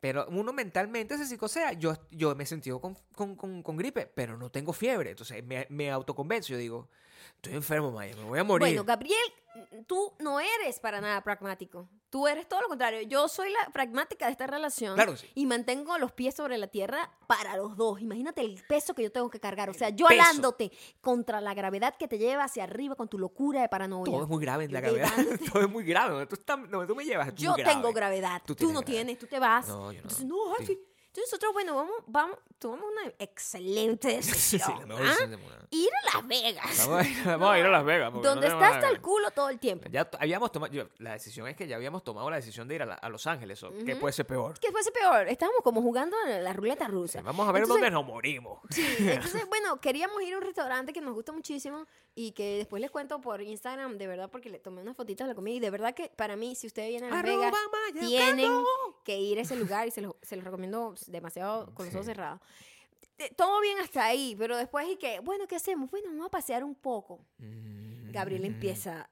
Pero uno mentalmente se psicosea. Yo, yo me he sentido con, con, con- con gripe, pero no tengo fiebre. Entonces me, me autoconvenzo. Yo digo, estoy enfermo, Maya, me voy a morir. bueno, Gabriel, tú no eres para nada pragmático. Tú eres todo lo contrario. Yo soy la pragmática de esta relación. Claro, sí. Y mantengo los pies sobre la tierra para los dos. Imagínate el peso que yo tengo que cargar. O sea, yo peso. alándote contra la gravedad que te lleva hacia arriba con tu locura de paranoia. Todo es muy grave en la gravedad. Todo es muy grave. Tú, estás- tú me llevas Yo tengo gravedad. Tú no tienes, tú te vas. No, yo no. Entonces, no, Sí. Entonces nosotros, bueno, vamos, vamos, tomamos una excelente Sí, decisión. la mejor ¿ah? decisión. Ir a Las Vegas. Vamos a, ir, vamos a ir a Las Vegas. porque donde no está tenemos hasta nada el culo todo el tiempo. que- Ya habíamos tomado. yo- la decisión es que ya habíamos tomado la decisión de ir a, la- a Los Ángeles. o ¿Qué Ujú. puede ser peor? Que fuese peor. Estábamos como jugando a la ruleta Sí, rusa. vamos a ver Entonces- dónde nos morimos. Sí, entonces, bueno, queríamos ir a un restaurante que nos gusta muchísimo y que después les cuento por Instagram, de verdad, porque le tomé unas fotitos de la comida y de verdad que para mí, si ustedes vienen a Las Vegas, tienen que ir a ese lugar y se los, se los recomiendo demasiado con los ojos cerrados. Eh, Todo bien hasta ahí, pero después y que, bueno, ¿qué hacemos? Bueno, vamos a pasear un poco. Mm. Gabriel empieza,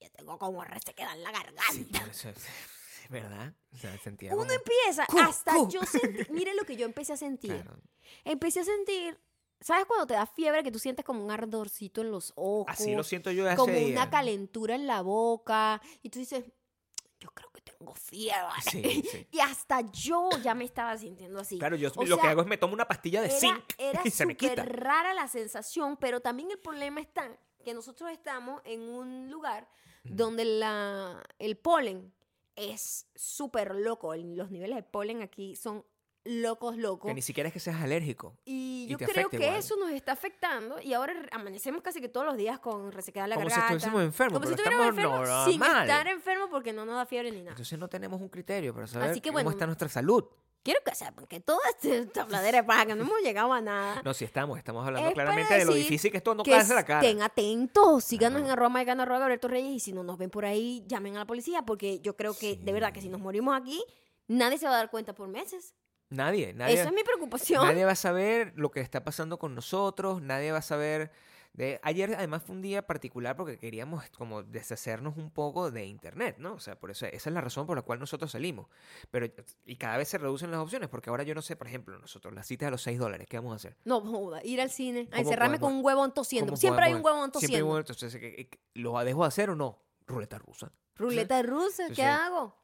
yo tengo como resequedad en la garganta. Sí, eso es verdad. O sea, sentía Uno como- empieza, Cu, hasta cu. yo sentí, mire lo que yo empecé a sentir. Claro. Empecé a sentir, ¿sabes cuando te da fiebre que tú sientes como un ardorcito en los ojos? Así lo siento yo de como una calentura en la boca y tú dices, tengo fiebre. Sí, sí. Y hasta yo ya me estaba sintiendo así. Claro, yo O lo que hago es me tomo una pastilla de era, zinc era y se me quita. rara la sensación, pero también el problema está que nosotros estamos en un lugar donde la, el polen es súper loco. Los niveles de polen aquí son locos, locos. Que ni siquiera es que seas alérgico. Y y yo creo que igual. eso nos está afectando y ahora amanecemos casi que todos los días con resequedad en la Como si garganta. estuviésemos enfermos, Como si estuviéramos enfermos sin estar enfermos porque no nos da fiebre ni nada. Entonces no tenemos un criterio para saber Así que, cómo está nuestra salud. Quiero que sepan que toda esta habladera de paja, que no hemos llegado a nada. No, si estamos, estamos hablando Es claramente de lo difícil que es todo no caerse la cara. estén atentos, síganos Ajá. en arroba maicana, arroba Gabriel Torreyes y si no nos ven por ahí, llamen a la policía porque yo creo que, de verdad, que si nos morimos aquí, nadie se va a dar cuenta por meses. Nadie, nadie. Eso es mi preocupación. Nadie va a saber lo que está pasando con nosotros, nadie va a saber de ayer además fue un día particular porque queríamos como deshacernos un poco de internet, ¿no? O sea, por eso esa es la razón por la cual nosotros salimos. Pero y cada vez se reducen las opciones porque ahora yo no sé, por ejemplo, nosotros las citas a los 6 dólares, ¿qué vamos a hacer? No, joda, ir al cine, a ¿Cómo encerrarme con podemos- un huevón tosiendo. ¿Cómo Siempre hay un podemos- huevón Siempre hay tosiendo. un huevón, entonces, ¿qué- qué- ¿lo dejo de hacer o no? Ruleta rusa. Ruleta rusa, ¿qué hago?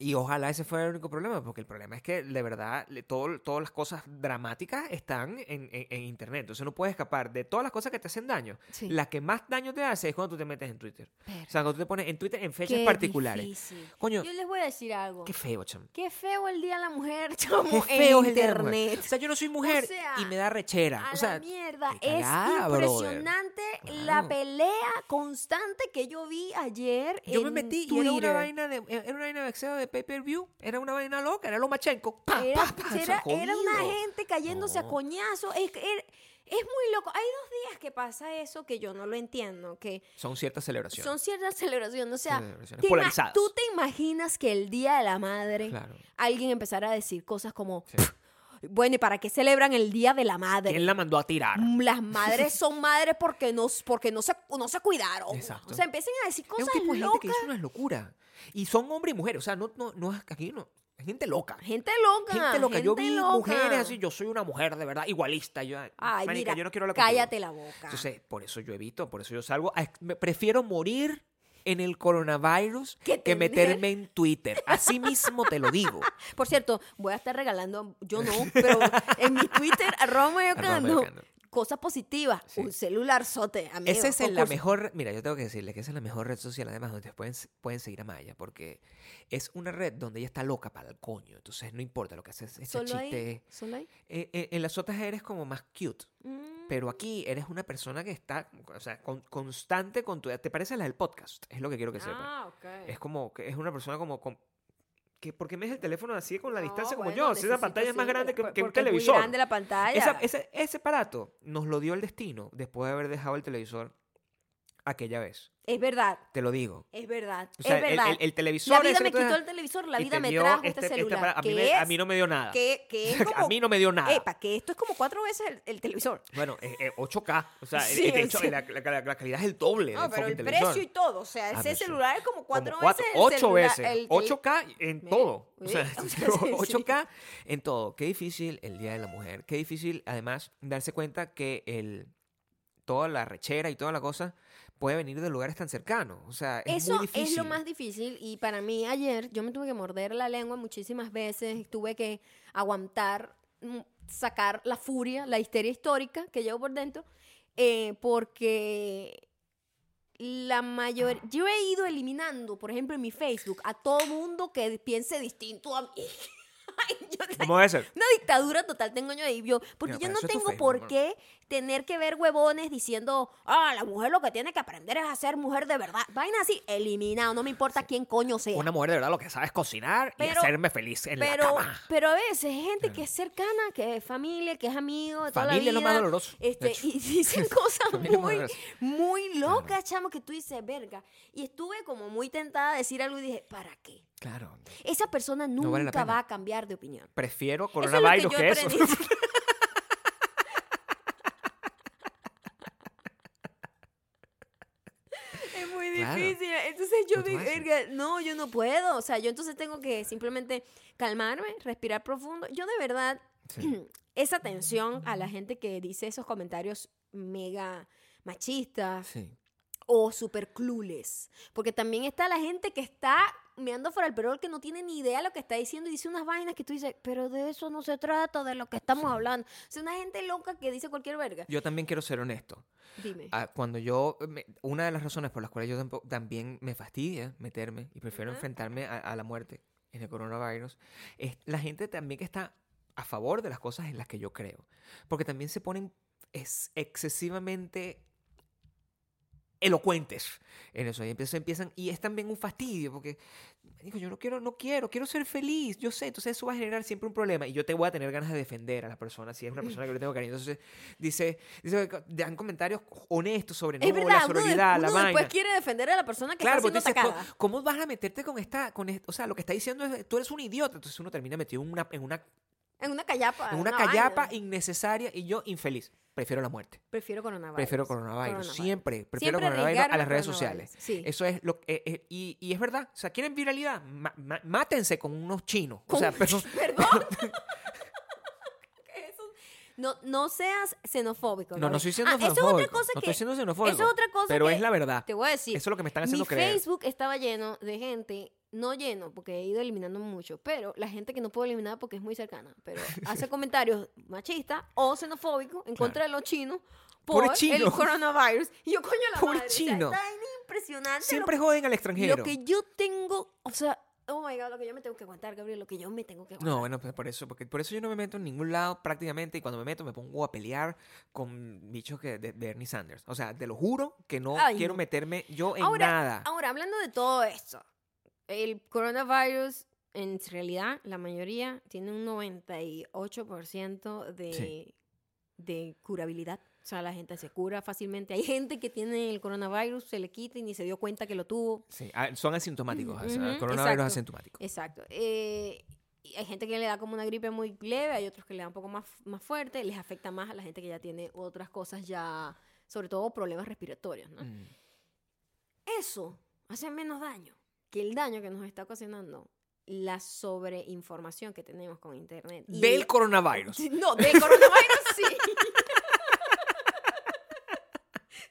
Y ojalá ese fuera el único problema, porque el problema es que de verdad todo, todas las cosas dramáticas están en, en- en internet. Entonces no puedes escapar de todas las cosas que te hacen daño. Sí. La que más daño te hace es cuando tú te metes en Twitter. Pero, O sea, cuando tú te pones en Twitter en fechas qué particulares. difícil. Coño, Yo les voy a decir algo. qué feo, cham. Qué feo el Día de la Mujer, chamo, Qué feo en el internet. O sea, yo no soy mujer sea, y me da rechera. A O sea, la mierda. Es impresionante la pelea constante que yo vi ayer yo en me metí Twitter. y era una vaina de, era una vaina de de pay-per-view. Era una vaina loca, era lo machenco. Pa, Era, pa, pa, era- o sea, era una gente cayéndose a coñazo. Es, que era- es muy loco. Hay dos días que pasa eso que yo no lo entiendo. Que Son ciertas celebraciones. son ciertas celebraciones. O sea, Celebraciones polarizadas. ¿tú te imaginas que el Día de la Madre Claro. alguien empezara a decir cosas como, Sí. Bueno, ¿y para qué celebran el Día de la Madre? ¿Quién la mandó a tirar? Mm, Las madres son madres porque no, porque no, se, no se cuidaron. Exacto. O sea, empiecen a decir Es cosas un tipo de gente que hizo unas locuras. Y son hombres y mujeres. O sea, no, no, no es aquí no. Es gente loca. Gente loca. Gente loca. yo vi loca. mujeres así. Yo soy una mujer de verdad igualista. Yo, Ay, mira, yo no quiero hablar contigo. cállate la boca. Entonces, por eso yo evito, por eso yo salgo. a- prefiero morir en el coronavirus Que meterme en Twitter. Así mismo te lo digo. Por cierto, voy a estar regalando, yo no, pero en mi Twitter, arroba mayocando, Cosas positivas. Sí. Un celular sote, amigo. Esa es la mejor, mira, yo tengo que decirle que esa es la mejor red social además donde pueden, pueden seguir a Maya, porque es una red donde ella está loca para el coño, entonces no importa lo que haces, ese ¿Solo ahí? chiste. ¿Solo ahí? Eh, eh, en las otras eres como más cute, Mm. pero aquí eres una persona que está, o sea, con- constante con tu, te parece a la del podcast, es lo que quiero que. Ah, ok. Es como es una persona como, con- que porque me es el teléfono así con la No, distancia como bueno, yo, si esa pantalla es más grande que, por- que un porque es muy televisor. grande la pantalla. Esa- ese, ese aparato nos lo dio el destino después de haber dejado el televisor aquella vez. Es verdad, Te lo digo. es verdad, O sea, es el- verdad. el, el televisor. la vida me quitó el televisor, la vida me trajo este, este celular. aparato. a, mí me, a mí no me dio nada. que, que es como... a mí no me dio nada. Epa, que esto es como cuatro veces el, el televisor. Bueno, eh, eh, 8K. O sea, Sí, de hecho, sí. la, la- la- calidad es el doble No, del pero el fucking precio televisor. y todo. O sea, Ah, ese celular es como cuatro Como cuatro, veces el ocho veces. el tel- 8K en Mira, todo. O sea, o sea, sí, sí. 8K en todo. Qué difícil el Día de la Mujer. Qué difícil, además, darse cuenta que el, toda la rechera y toda la cosa puede venir de lugares tan cercanos. O sea, es Eso muy difícil. es lo más difícil y para mí ayer yo me tuve que morder la lengua muchísimas veces, tuve que aguantar, mm, sacar la furia, la histeria histórica que llevo por dentro, eh, porque la mayor, yo he ido eliminando, por ejemplo, en mi Facebook a todo mundo que piense distinto a mí. ¿Cómo debe ser? una dictadura total tengo yo ahí. Yo, porque Mira, yo no eso es tengo Facebook, por qué tener que ver huevones diciendo, ah, la mujer lo que tiene que aprender es a ser mujer de verdad. Vaina así, eliminado, no me importa quién coño sea. Una mujer de verdad lo que sabe es cocinar y hacerme feliz en la pero, cama. pero a veces es gente que es cercana, que es familia, que es amigo de toda Familia es la lo más doloroso, Este, y dicen cosas es muy, muy locas, chamo, que tú dices, verga. Y estuve como muy tentada a decir algo y dije, ¿para qué? Claro. Esa persona nunca vale va a cambiar de opinión. Prefiero Eso es lo coronavirus yo que, eso. Es muy Claro. difícil. Entonces yo ¿Cómo tú digo? "Verga, no, yo no puedo. O sea, yo entonces tengo que simplemente calmarme, respirar profundo. Yo de verdad, Sí. esa atención a la gente que dice esos comentarios mega machistas Sí. o super clueless. Porque también está la gente que está mirando fuera el perol que no tiene ni idea de lo que está diciendo y dice unas vainas que tú dices, pero de eso no se trata, de lo que estamos hablando. O sea, una gente loca que dice cualquier verga. Yo también quiero ser honesto. Dime. Ah, cuando yo, me- una de las razones por las cuales yo también me fastidia meterme y prefiero Ajá. enfrentarme a, a la muerte en el coronavirus, es la gente también que está a favor de las cosas en las que yo creo. Porque también se ponen es, excesivamente elocuentes en eso. Y empiezan, empiezan, y es también un fastidio, porque digo, yo no quiero, no quiero, quiero ser feliz, yo sé, entonces eso va a generar siempre un problema y yo te voy a tener ganas de defender a la persona, si es una persona que yo tengo cariño. Entonces, dice, dice dan comentarios honestos sobre no, es la verdad, uno, de- sororidad, la uno vaina. después quiere defender a la persona que Claro, está siendo dices, atacada. "¿Cómo- ¿cómo vas a meterte con esta, con esto? O sea, lo que está diciendo es, tú eres un idiota. Entonces uno termina metido en una, en una, En una callapa. en una callapa innecesaria y yo infeliz. Prefiero la muerte. Prefiero coronavirus. Prefiero coronavirus. Coronavirus. Siempre. Prefiero Siempre coronavirus a las redes sociales. Sí. Eso es lo que... eh, y, y es verdad. O sea, ¿quieren viralidad? Ma- ma- mátense con unos chinos. O sea, pero... ¿Perdón? No, no seas xenofóbico. No, no Gabriel. estoy siendo Ah, eso es xenofóbico. otra cosa no que... estoy siendo xenofóbico. Eso es otra cosa Pero que es la verdad. Te voy a decir. Eso es lo que me están haciendo Mi creer. Facebook estaba lleno de gente, no lleno porque he ido eliminando mucho, pero la gente que no puedo eliminar porque es muy cercana, pero hace comentarios machistas o xenofóbicos en contra de los chinos por chino. el coronavirus. Y yo, coño, la Pobre madre. chino. O sea, está impresionante. Siempre joden al extranjero. lo que yo tengo, o sea, oh my god, lo que yo me tengo que aguantar, Gabriel, lo que yo me tengo que aguantar. No, bueno, pues por eso, porque por eso yo no me meto en ningún lado prácticamente y cuando me meto me pongo a pelear con bichos que de, de Bernie Sanders. O sea, te lo juro que no Ay, quiero no. meterme yo en ahora, nada. ahora, hablando de todo esto, el coronavirus en realidad la mayoría tiene un 98% de, Sí. de curabilidad. O sea, la gente se cura fácilmente. Hay gente que tiene el coronavirus, se le quita y ni se dio cuenta que lo tuvo. Sí, ah, son asintomáticos. el coronavirus exacto. es asintomático. Exacto. Eh, hay gente que le da como una gripe muy leve, hay otros que le da un poco más, más fuerte, les afecta más a la gente que ya tiene otras cosas ya, sobre todo problemas respiratorios, ¿no? Mm. Eso hace menos daño que el daño que nos está ocasionando la sobreinformación que tenemos con internet. Y Del coronavirus. No, del coronavirus sí.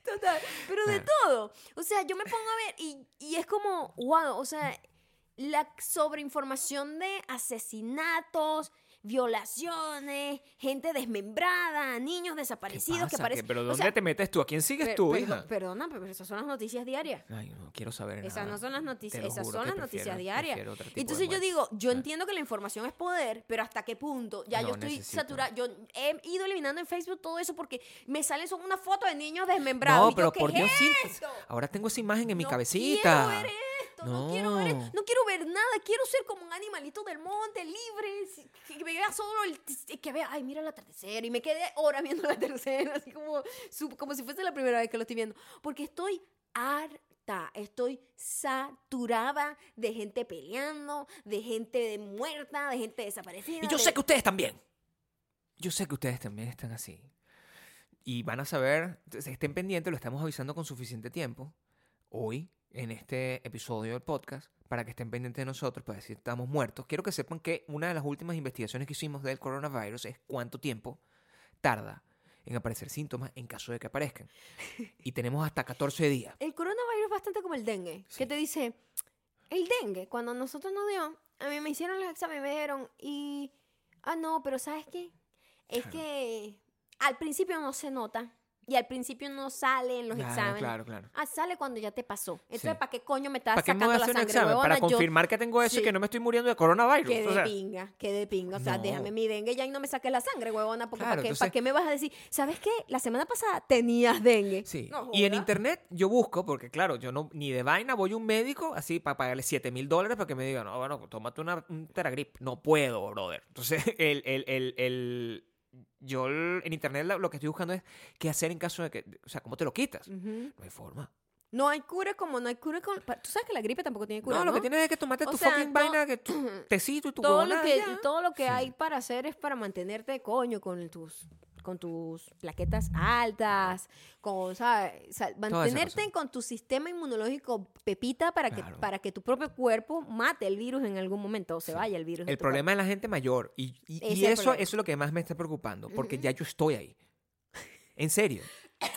Total, pero de Claro. todo. O sea, yo me pongo a ver y, y es como, wow, o sea, la sobreinformación de asesinatos, violaciones, gente desmembrada, niños ¿Qué desaparecidos pasa? que parecen... ¿Qué- ¿Pero o dónde sea, te metes tú? ¿A quién sigues per- tú, hija? Perdona, pero esas son las noticias diarias. Ay, no quiero saber Esas nada. no son las noticias, esas juro son las prefiero- noticias diarias. Entonces yo digo, yo Ah. entiendo que la información es poder, pero hasta qué punto. Ya No, yo estoy necesito. saturada. Yo he ido eliminando en Facebook todo eso porque me salen son una foto de niños desmembrados. No, yo, pero ¿qué por es Dios, sí, esto? ahora tengo esa imagen en mi No cabecita. Quiero ver esto, no. quiero ver No. no quiero ver nada, quiero ser como un animalito del monte, libre, que me vea solo el que vea, ay, mira el atardecer y me quedé horas viendo el atardecer, así como como si fuese la primera vez que lo estoy viendo, porque estoy harta, estoy saturada de gente peleando, de gente muerta, de gente desaparecida. Y yo de- sé que ustedes también. Yo sé que ustedes también están así. Y van a saber, estén pendientes, lo estamos avisando con suficiente tiempo, hoy, en este episodio del podcast, para que estén pendientes de nosotros, para decir estamos muertos. Quiero que sepan que una de las últimas investigaciones que hicimos del coronavirus es cuánto tiempo tarda en aparecer síntomas en caso de que aparezcan. Y tenemos hasta 14 días. El coronavirus es bastante como el dengue, Sí. que te dice, el dengue, cuando nosotros nos dio, a mí me hicieron los exámenes, me dijeron, y, ah, no, pero ¿sabes qué? Es Claro. que al principio no se nota, y al principio no sale en los Claro, exámenes. claro, claro. Ah, sale cuando ya te pasó. Entonces, Sí. ¿para qué coño me estás ¿Para qué me sacando voy a la hacer un sangre, examen? Para? Yo- confirmar que tengo eso y que no me estoy muriendo de coronavirus. Que O de sea, pinga, que de pinga. O sea, No. déjame mi dengue ya y no me saques la sangre, huevona. Porque Claro, ¿para, qué, entonces- ¿para qué me vas a decir? ¿Sabes qué? La semana pasada tenías dengue. Sí. No y en internet yo busco, porque claro, yo no ni de vaina voy a un médico así para pagarle 7 mil dólares para que me diga, no, bueno, tómate una, un Teragrip. No puedo, brother. Entonces, el, el, el, el- yo en internet lo, que estoy buscando es qué hacer en caso de que, o sea, ¿cómo te lo quitas? No hay forma. No hay cura como no hay cura con... Tú sabes que la gripe tampoco tiene cura, no, ¿no? lo que tienes es que tomarte O tu sea, fucking to- vaina, que tu tecito y tu todo lo que ya. todo lo que Sí. hay para hacer es para mantenerte coño con tus con tus plaquetas altas, con ¿sabes? O sea, mantenerte con tu sistema inmunológico pepita para que Claro. para que tu propio cuerpo mate el virus en algún momento o se Sí. vaya el virus. El problema es la gente mayor. Y, y- y es eso, problema. eso es lo que más me está preocupando. Porque Ujú. ya yo estoy ahí. En serio.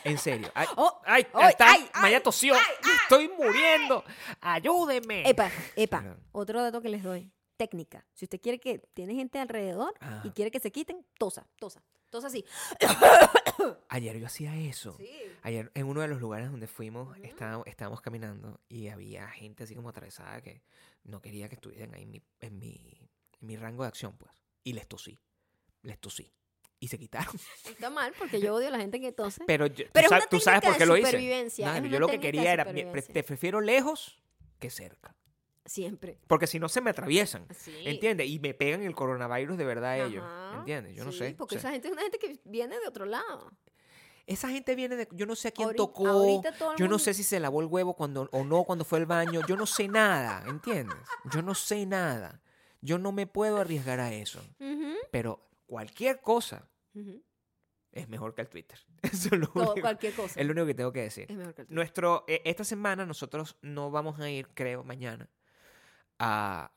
En serio. Ay, Oh, ay, ay, está, ay, Maya ay, tosió. Me estoy muriendo. Ayúdeme. Epa, epa. Otro dato que les doy. Técnica. Si usted quiere que tiene gente alrededor Ah. y quiere que se quiten, tosa, tosa. Tosa así. Ayer yo hacía eso. Sí. Ayer en uno de los lugares donde fuimos, estábamos, estábamos caminando y había gente así como atravesada que no quería que estuvieran ahí en mi, en mi, en mi rango de acción, pues. Y les tosí. Les tosí. Y se quitaron. Está mal porque yo odio a la gente que tose. Pero, yo- tú, es una tú sabes por qué de lo hice. yo lo que quería era, te prefiero lejos que cerca. Siempre. Porque si no se me atraviesan. Sí. ¿Entiendes? Y me pegan el coronavirus de verdad a ellos. Ajá. ¿Entiendes? Yo no sé. Porque O sea, esa gente es una gente que viene de otro lado. esa gente viene de. Yo no sé a quién Ahorita- tocó. ahorita todo el Yo no sé si se lavó el huevo cuando, o no cuando fue al baño. Yo no sé nada. ¿Entiendes? Yo no sé nada. Yo no me puedo arriesgar a eso. Pero cualquier cosa es mejor que el Twitter. Eso es lo, Todo, único, cualquier cosa. es lo único que tengo que decir. Es mejor que el tuyo. Nuestro, eh, esta semana nosotros no vamos a ir, creo, mañana a,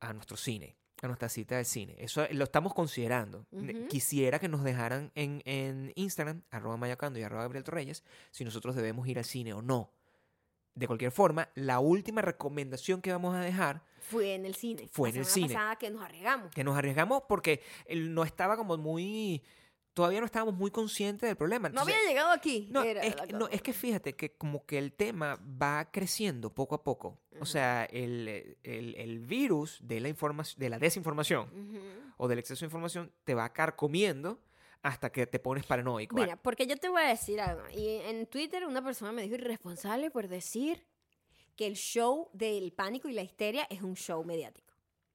a nuestro cine, a nuestra cita del cine. Eso lo estamos considerando. Quisiera que nos dejaran en, en Instagram, arroba mayacando y arroba Gabriel Torreyes, si nosotros debemos ir al cine o no. De cualquier forma, la última recomendación que vamos a dejar, Fue en el cine. Fue La en el cine. pasada que nos arriesgamos. que nos arriesgamos porque él no estaba como muy... Todavía no estábamos muy conscientes del problema. No había llegado aquí. No, es, que- no, cosa. es que fíjate que como que el tema va creciendo poco a poco. O sea, el, el- el virus de la, informa- de la desinformación o del exceso de información te va carcomiendo hasta que te pones paranoico. Mira, porque yo te voy a decir algo. Y en Twitter una persona me dijo irresponsable por decir que el show del pánico y la histeria es un show mediático.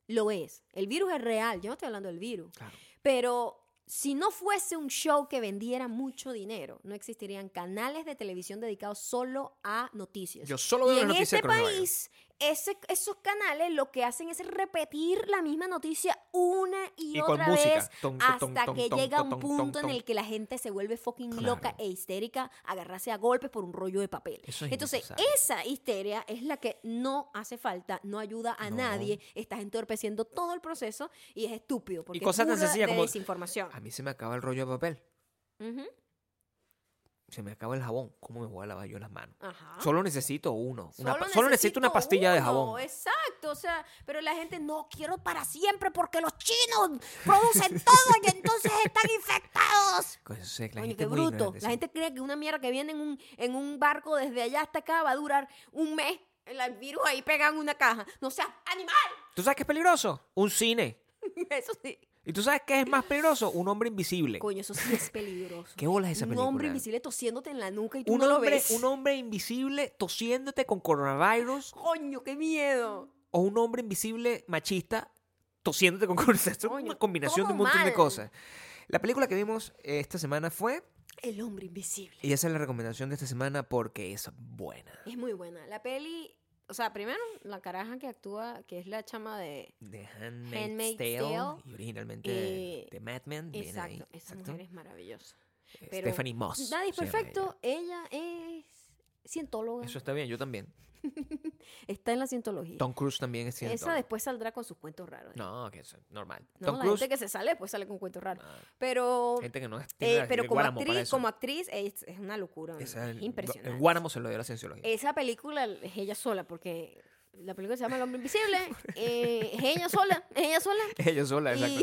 Lo es. El virus es real. Yo no estoy hablando del virus. Claro. Pero si no fuese un show que vendiera mucho dinero, no existirían canales de televisión dedicados solo a noticias. Yo solo y veo la en noticia este de país, ese- esos canales lo que hacen es repetir la misma noticia una y, Y otra vez hasta que llega un punto en el que la gente se vuelve fucking Claro. loca e histérica, agarrarse a golpes por un rollo de papel. Eso es Entonces, esa histeria es la que no hace falta, no ayuda a No. nadie, estás entorpeciendo todo el proceso y es estúpido porque cosas tan es sencillas de como- desinformación. A mí se me acaba el rollo de papel. Se me acaba el jabón. ¿Cómo me voy a lavar yo las manos? Ajá. Solo necesito uno. Una Solo necesito una pastilla de jabón. Exacto, o sea, pero la gente no quiero para siempre porque los chinos producen todo y entonces están infectados. Pues, la gente qué bruto. La sí. gente cree que una mierda que viene en un, en un barco desde allá hasta acá va a durar un mes. El virus ahí pegado en una caja. No sea animal. ¿Tú sabes qué es peligroso? Un cine. Eso sí. ¿Y tú sabes qué es más peligroso? Un hombre invisible. Coño, eso sí es peligroso. ¿Qué bola es esa un película? hombre invisible tosiéndote en la nuca y tú Un no lo hombre, ves. un hombre invisible tosiéndote con coronavirus Coño, qué miedo. o un hombre invisible machista tosiéndote con coronavirus. Es una combinación de un montón de mal. cosas. La película que vimos eh, esta semana fue, El hombre invisible. y esa es la recomendación de esta semana porque es buena. Es muy buena. La peli, o sea, primero la caraja que actúa, que es la chama de... The Handmaid's, Handmaid's Tale, Tale, y originalmente eh, de Mad Men. Exacto, ahí, esa exacto. mujer es maravillosa. Eh, pero Stephanie Moss. Nadie es se llama perfecto, ella es cientóloga. ella. Eso está bien, yo también. Está en la cientología. Tom Cruise también es Esa cientólogo. después saldrá con sus cuentos raros. No, que es normal. No, Tom la Cruise, gente que se sale después sale con cuentos raros. ah, Pero, gente que no es eh, pero como actriz, como actriz es, es una locura. Esa- es el- impresionante. El Guáramo se lo dio a la cienciología. Esa película es ella sola, porque la película se llama El hombre invisible. eh, es ella sola, es ella sola. Ella sola, exacto.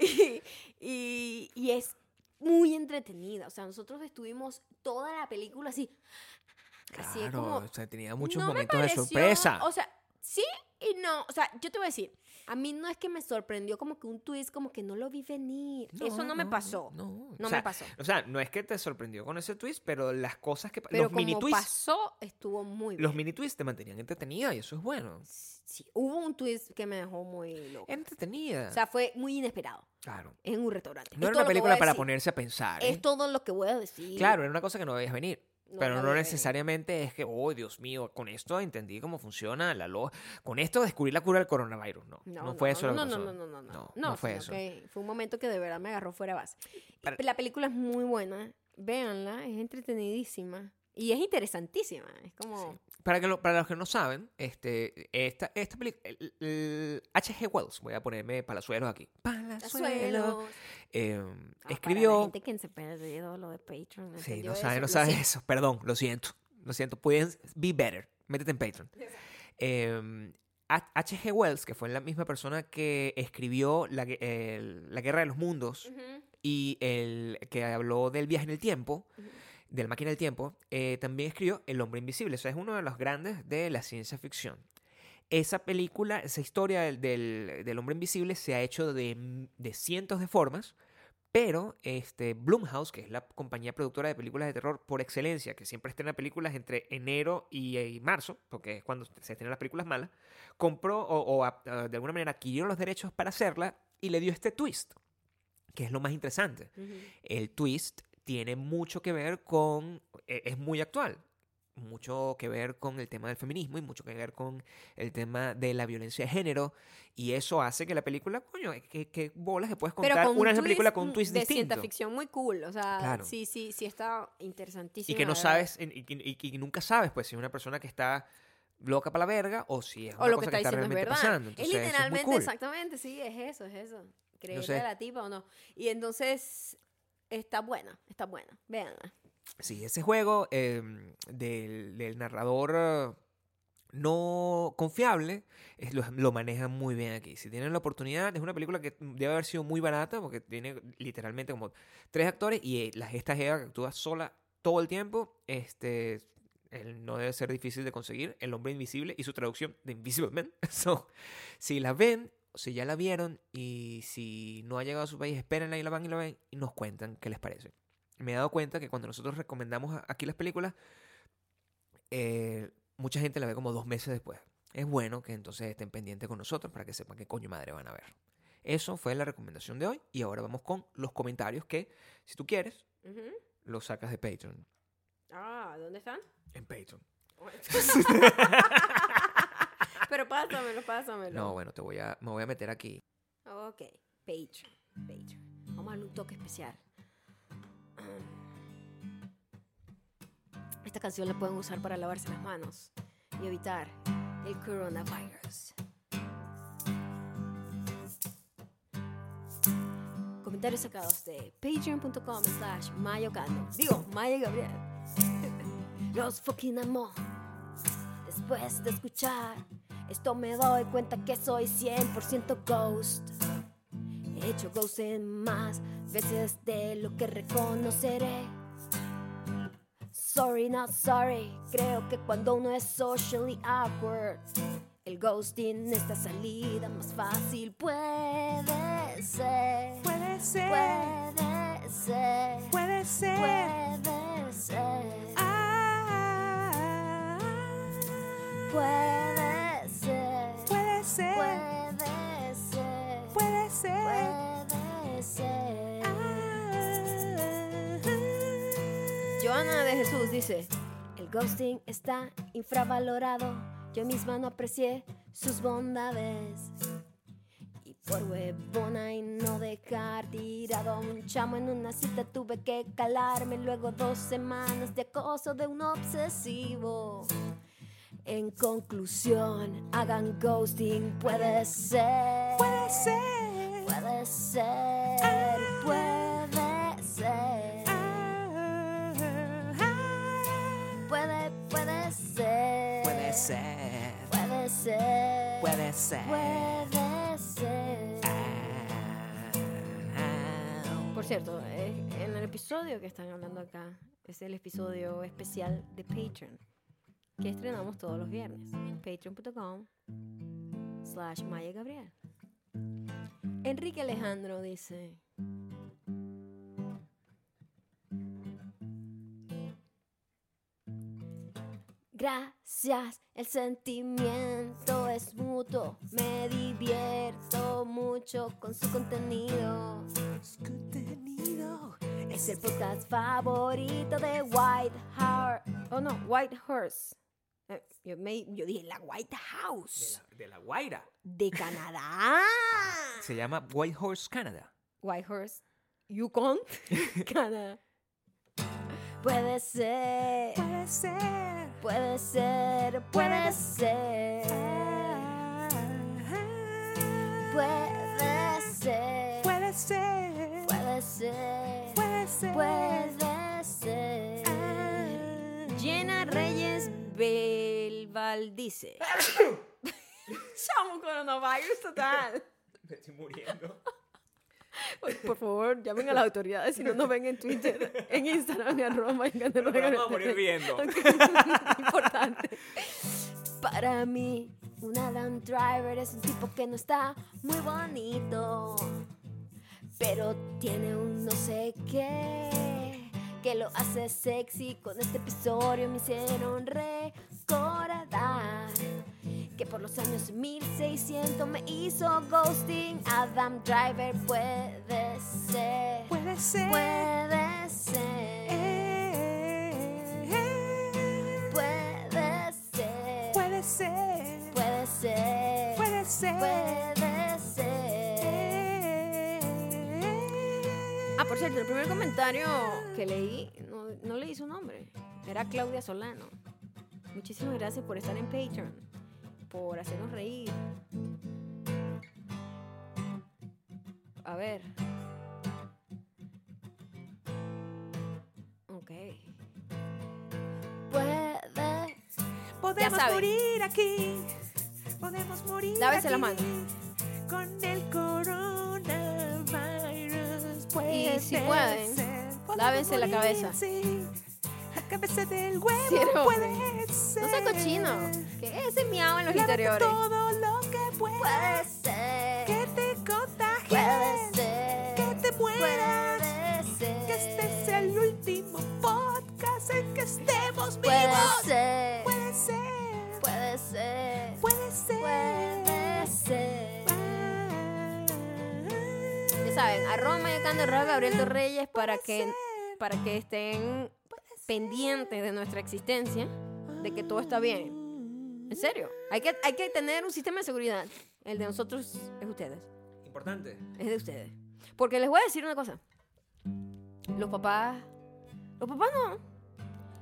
Y, y- y es muy entretenida. O sea, nosotros estuvimos toda la película así. Así Claro, como. o sea, tenía muchos no me momentos de pareció- sorpresa. O sea, sí y no. O sea, yo te voy a decir, a mí no es que me sorprendió como que un twist, como que no lo vi venir. Eso no, me pasó. No, No, me o sea, pasó. O sea, no es que te sorprendió con ese twist, pero las cosas que... Pero los mini como twists, pasó, estuvo muy bien. los mini twists te mantenían entretenida y eso es bueno. Sí, hubo un twist que me dejó muy loco. Entretenida. O sea, fue muy inesperado. claro. En un restaurante. No Es era una película para decir. ponerse a pensar. Es ¿eh? todo lo que voy a decir. Claro, era una cosa que no veías venir. No pero no necesariamente es que, oh, Dios mío, con esto entendí cómo funciona la lo Con esto descubrí la cura del coronavirus. No, no, fue eso no, no, no, no, no, no, No, no, no fue eso. que fue un momento que de verdad me agarró fuera base. Para- La película es muy buena, véanla, es entretenidísima y es interesantísima. Es como, Para, que lo- para los que no saben, este, esta, esta película, H.G. Wells, voy a ponerme palazuelos aquí. Palazuelos. Eh, Ah, Para la escribió. gente que se perdió lo de Patreon. Sí, no eso, sabe, no lo sabe siento. eso. Perdón, lo siento. Lo siento. Pueden be better. Métete en Patreon. Eh, H.G. Wells, que fue la misma persona que escribió la, el- la Guerra de los Mundos Ujú, y el que habló del viaje en el tiempo, ujú. de la máquina del tiempo, eh, también escribió El hombre invisible. O sea, es uno de los grandes de la ciencia ficción. Esa película, esa historia del, del- del hombre invisible se ha hecho de, de cientos de formas, pero este, Blumhouse, que es la compañía productora de películas de terror por excelencia, que siempre estrena películas entre enero y, y marzo, porque es cuando se estrenan las películas malas, compró o, o a- a- de alguna manera adquirió los derechos para hacerla y le dio este twist, que es lo más interesante Ujú. el twist tiene mucho que ver con, e- es muy actual, mucho que ver con el tema del feminismo y mucho que ver con el tema de la violencia de género y eso hace que la película, coño, que, que bolas que puedes Pero contar con una un es la película con un twist de distinto. ciencia ficción muy cool. O sea, Claro. sí, sí, sí está interesantísimo. Y que no sabes, y, y- y- y nunca sabes, pues, si es una persona que está loca para la verga o si es una O lo que cosa está que está diciendo es realmente verdad. pasando. es Entonces, muy literalmente, cool. exactamente, sí, es eso, es eso. Creerle sé. a la tipa o no. Y entonces, está buena, está buena. Véanla. Sí, ese juego eh, del, narrador eh, no confiable lo, lo manejan muy bien aquí. Si tienen la oportunidad, es una película que debe haber sido muy barata porque tiene literalmente como tres actores y eh, la, esta jeva que actúa sola todo el tiempo. Este, no debe ser difícil de conseguir. El hombre invisible y su traducción de Invisible Man. So, si la ven, si ya la vieron y si no ha llegado a su país, espérenla y la van y la ven y nos cuentan qué les parece me he dado cuenta que cuando nosotros recomendamos aquí las películas, eh, mucha gente la ve como dos meses después. es bueno que entonces estén pendientes con nosotros para que sepan qué coño madre van a ver. Eso fue la recomendación de hoy y ahora vamos con los comentarios que, si tú quieres, los sacas de Patreon. Ah, ¿dónde están? En Patreon. Pero pásamelo, pásamelo. No, bueno, te voy a, me voy a meter aquí. Ok, Patreon, Patreon. Vamos a darle un toque especial. Esta canción la pueden usar para lavarse las manos y evitar el coronavirus. Comentarios sacados de patreon.com slash mayocando. Digo, Maya Gabriel. Los fucking amo. Después de escuchar esto me doy cuenta que soy 100% ghost. He hecho ghost en más veces de lo que reconoceré. Sorry, not sorry. Creo que cuando uno es socially awkward, el ghosting es la salida más fácil. Puede ser. Puede ser, Puede ser. puede ser. Puede ser. Ah, Puede Joana de Jesús dice, el ghosting está infravalorado, yo misma no aprecié sus bondades. Y por huevona y no dejar tirado a un chamo en una cita tuve que calarme luego dos semanas de acoso de un obsesivo. En conclusión, hagan ghosting, puede ser. Puede ser. Puede ser, puede ser. Puede, puede ser. Puede ser. Puede ser. Puede ser. Puede ser. Por cierto, eh, en el episodio que están hablando acá, es el episodio especial de Patreon, que estrenamos todos los viernes. Patreon.com slash Maya Gabriel. Enrique Alejandro dice... Gracias, el sentimiento es mutuo. Me divierto mucho con su contenido. Contenido. Es el podcast favorito de White Horse. Oh no, White Horse. Eh, yo, me- yo dije la White De House la, de la Guaira. de Canadá. Se llama White Horse Canada. White Horse, Yukon, Canadá. Puede ser, Puede ser. puede ser, puede ser, puede ser, Puede ser. puede ser, Puede ser. puede ser. Jenna Reyes Belval dice. Chamo coronavirus total. Me estoy muriendo. Por favor, llamen a las autoridades si no nos ven en Twitter, en Instagram, en arroba, en Pero vamos a morir viendo. Importante. Para mí, un Adam Driver es un tipo que no está muy bonito, pero tiene un no sé qué que lo hace sexy. Con este episodio me hicieron recordar que por los años 1600 me hizo ghosting. Adam Driver puede ser, Puede ser. puede ser. Puede ser. Puede ser. Puede ser. Puede ser. Puede ser. Ah, por cierto, el primer comentario que leí, no, no leí su nombre. Era Claudia Solano. Muchísimas gracias por estar en Patreon. Por hacernos reír. A ver. Ok. Puede. Podemos morir aquí. Podemos morir Lávese la aquí. mano. Con el coronavirus. Puede Y si pueden, ser. Lávense la cabeza. La cabeza del huevo puede ser. No sea cochino. Que ese miau en los Lávate interiores. todo lo que puedas. Puede ser. Que te contagies. Puede ser. Que te mueras. Puede ser. Que este sea el último podcast en que estemos Puede vivos. ser. Puede ser. Puede ser. Puede saben, arroba mayocando arroba Gabriel Torreyes para que, para que estén pendientes de nuestra existencia, de que todo está bien. En serio, hay que, hay que tener un sistema de seguridad. El de nosotros es ustedes, Importante. es de ustedes. Porque les voy a decir una cosa. Los papás, los papás no.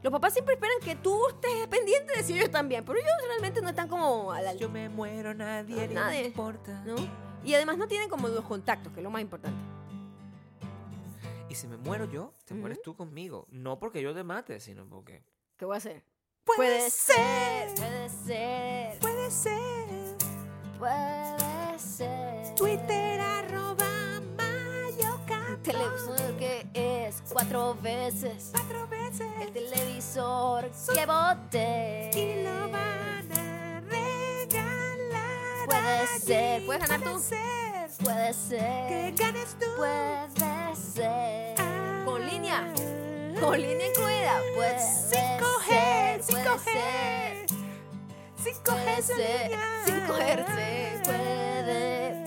Los papás siempre esperan que tú estés pendiente de si ellos están bien, pero ellos realmente no están como a la Yo me muero, nadie le Nadie. importa. ¿no? Y además no tienen como los contactos, que es lo más importante. Y si me muero yo, te mueres tú conmigo. No porque yo te mate, sino porque. ¿Qué voy a hacer? Puede ser, puede ser, Puede ser. puede ser. Twitter arroba mayoca. Televisor que es cuatro veces Cuatro veces. el televisor que boté. Y lo van a regalar. Puede ser. ¿Puedes ganar tú? Puede ser. Puede Que ganes tú. puede ser. Ah. Con línea, con línea incluida. Puede Sin coger, ser, sin puede coger. ser. Sin Puede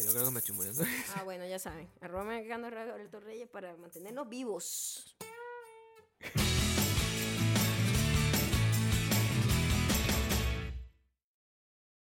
serio creo que me estoy muriendo. Ah, bueno, ya saben. Arroba Mercando Alberto Reyes para mantenernos vivos.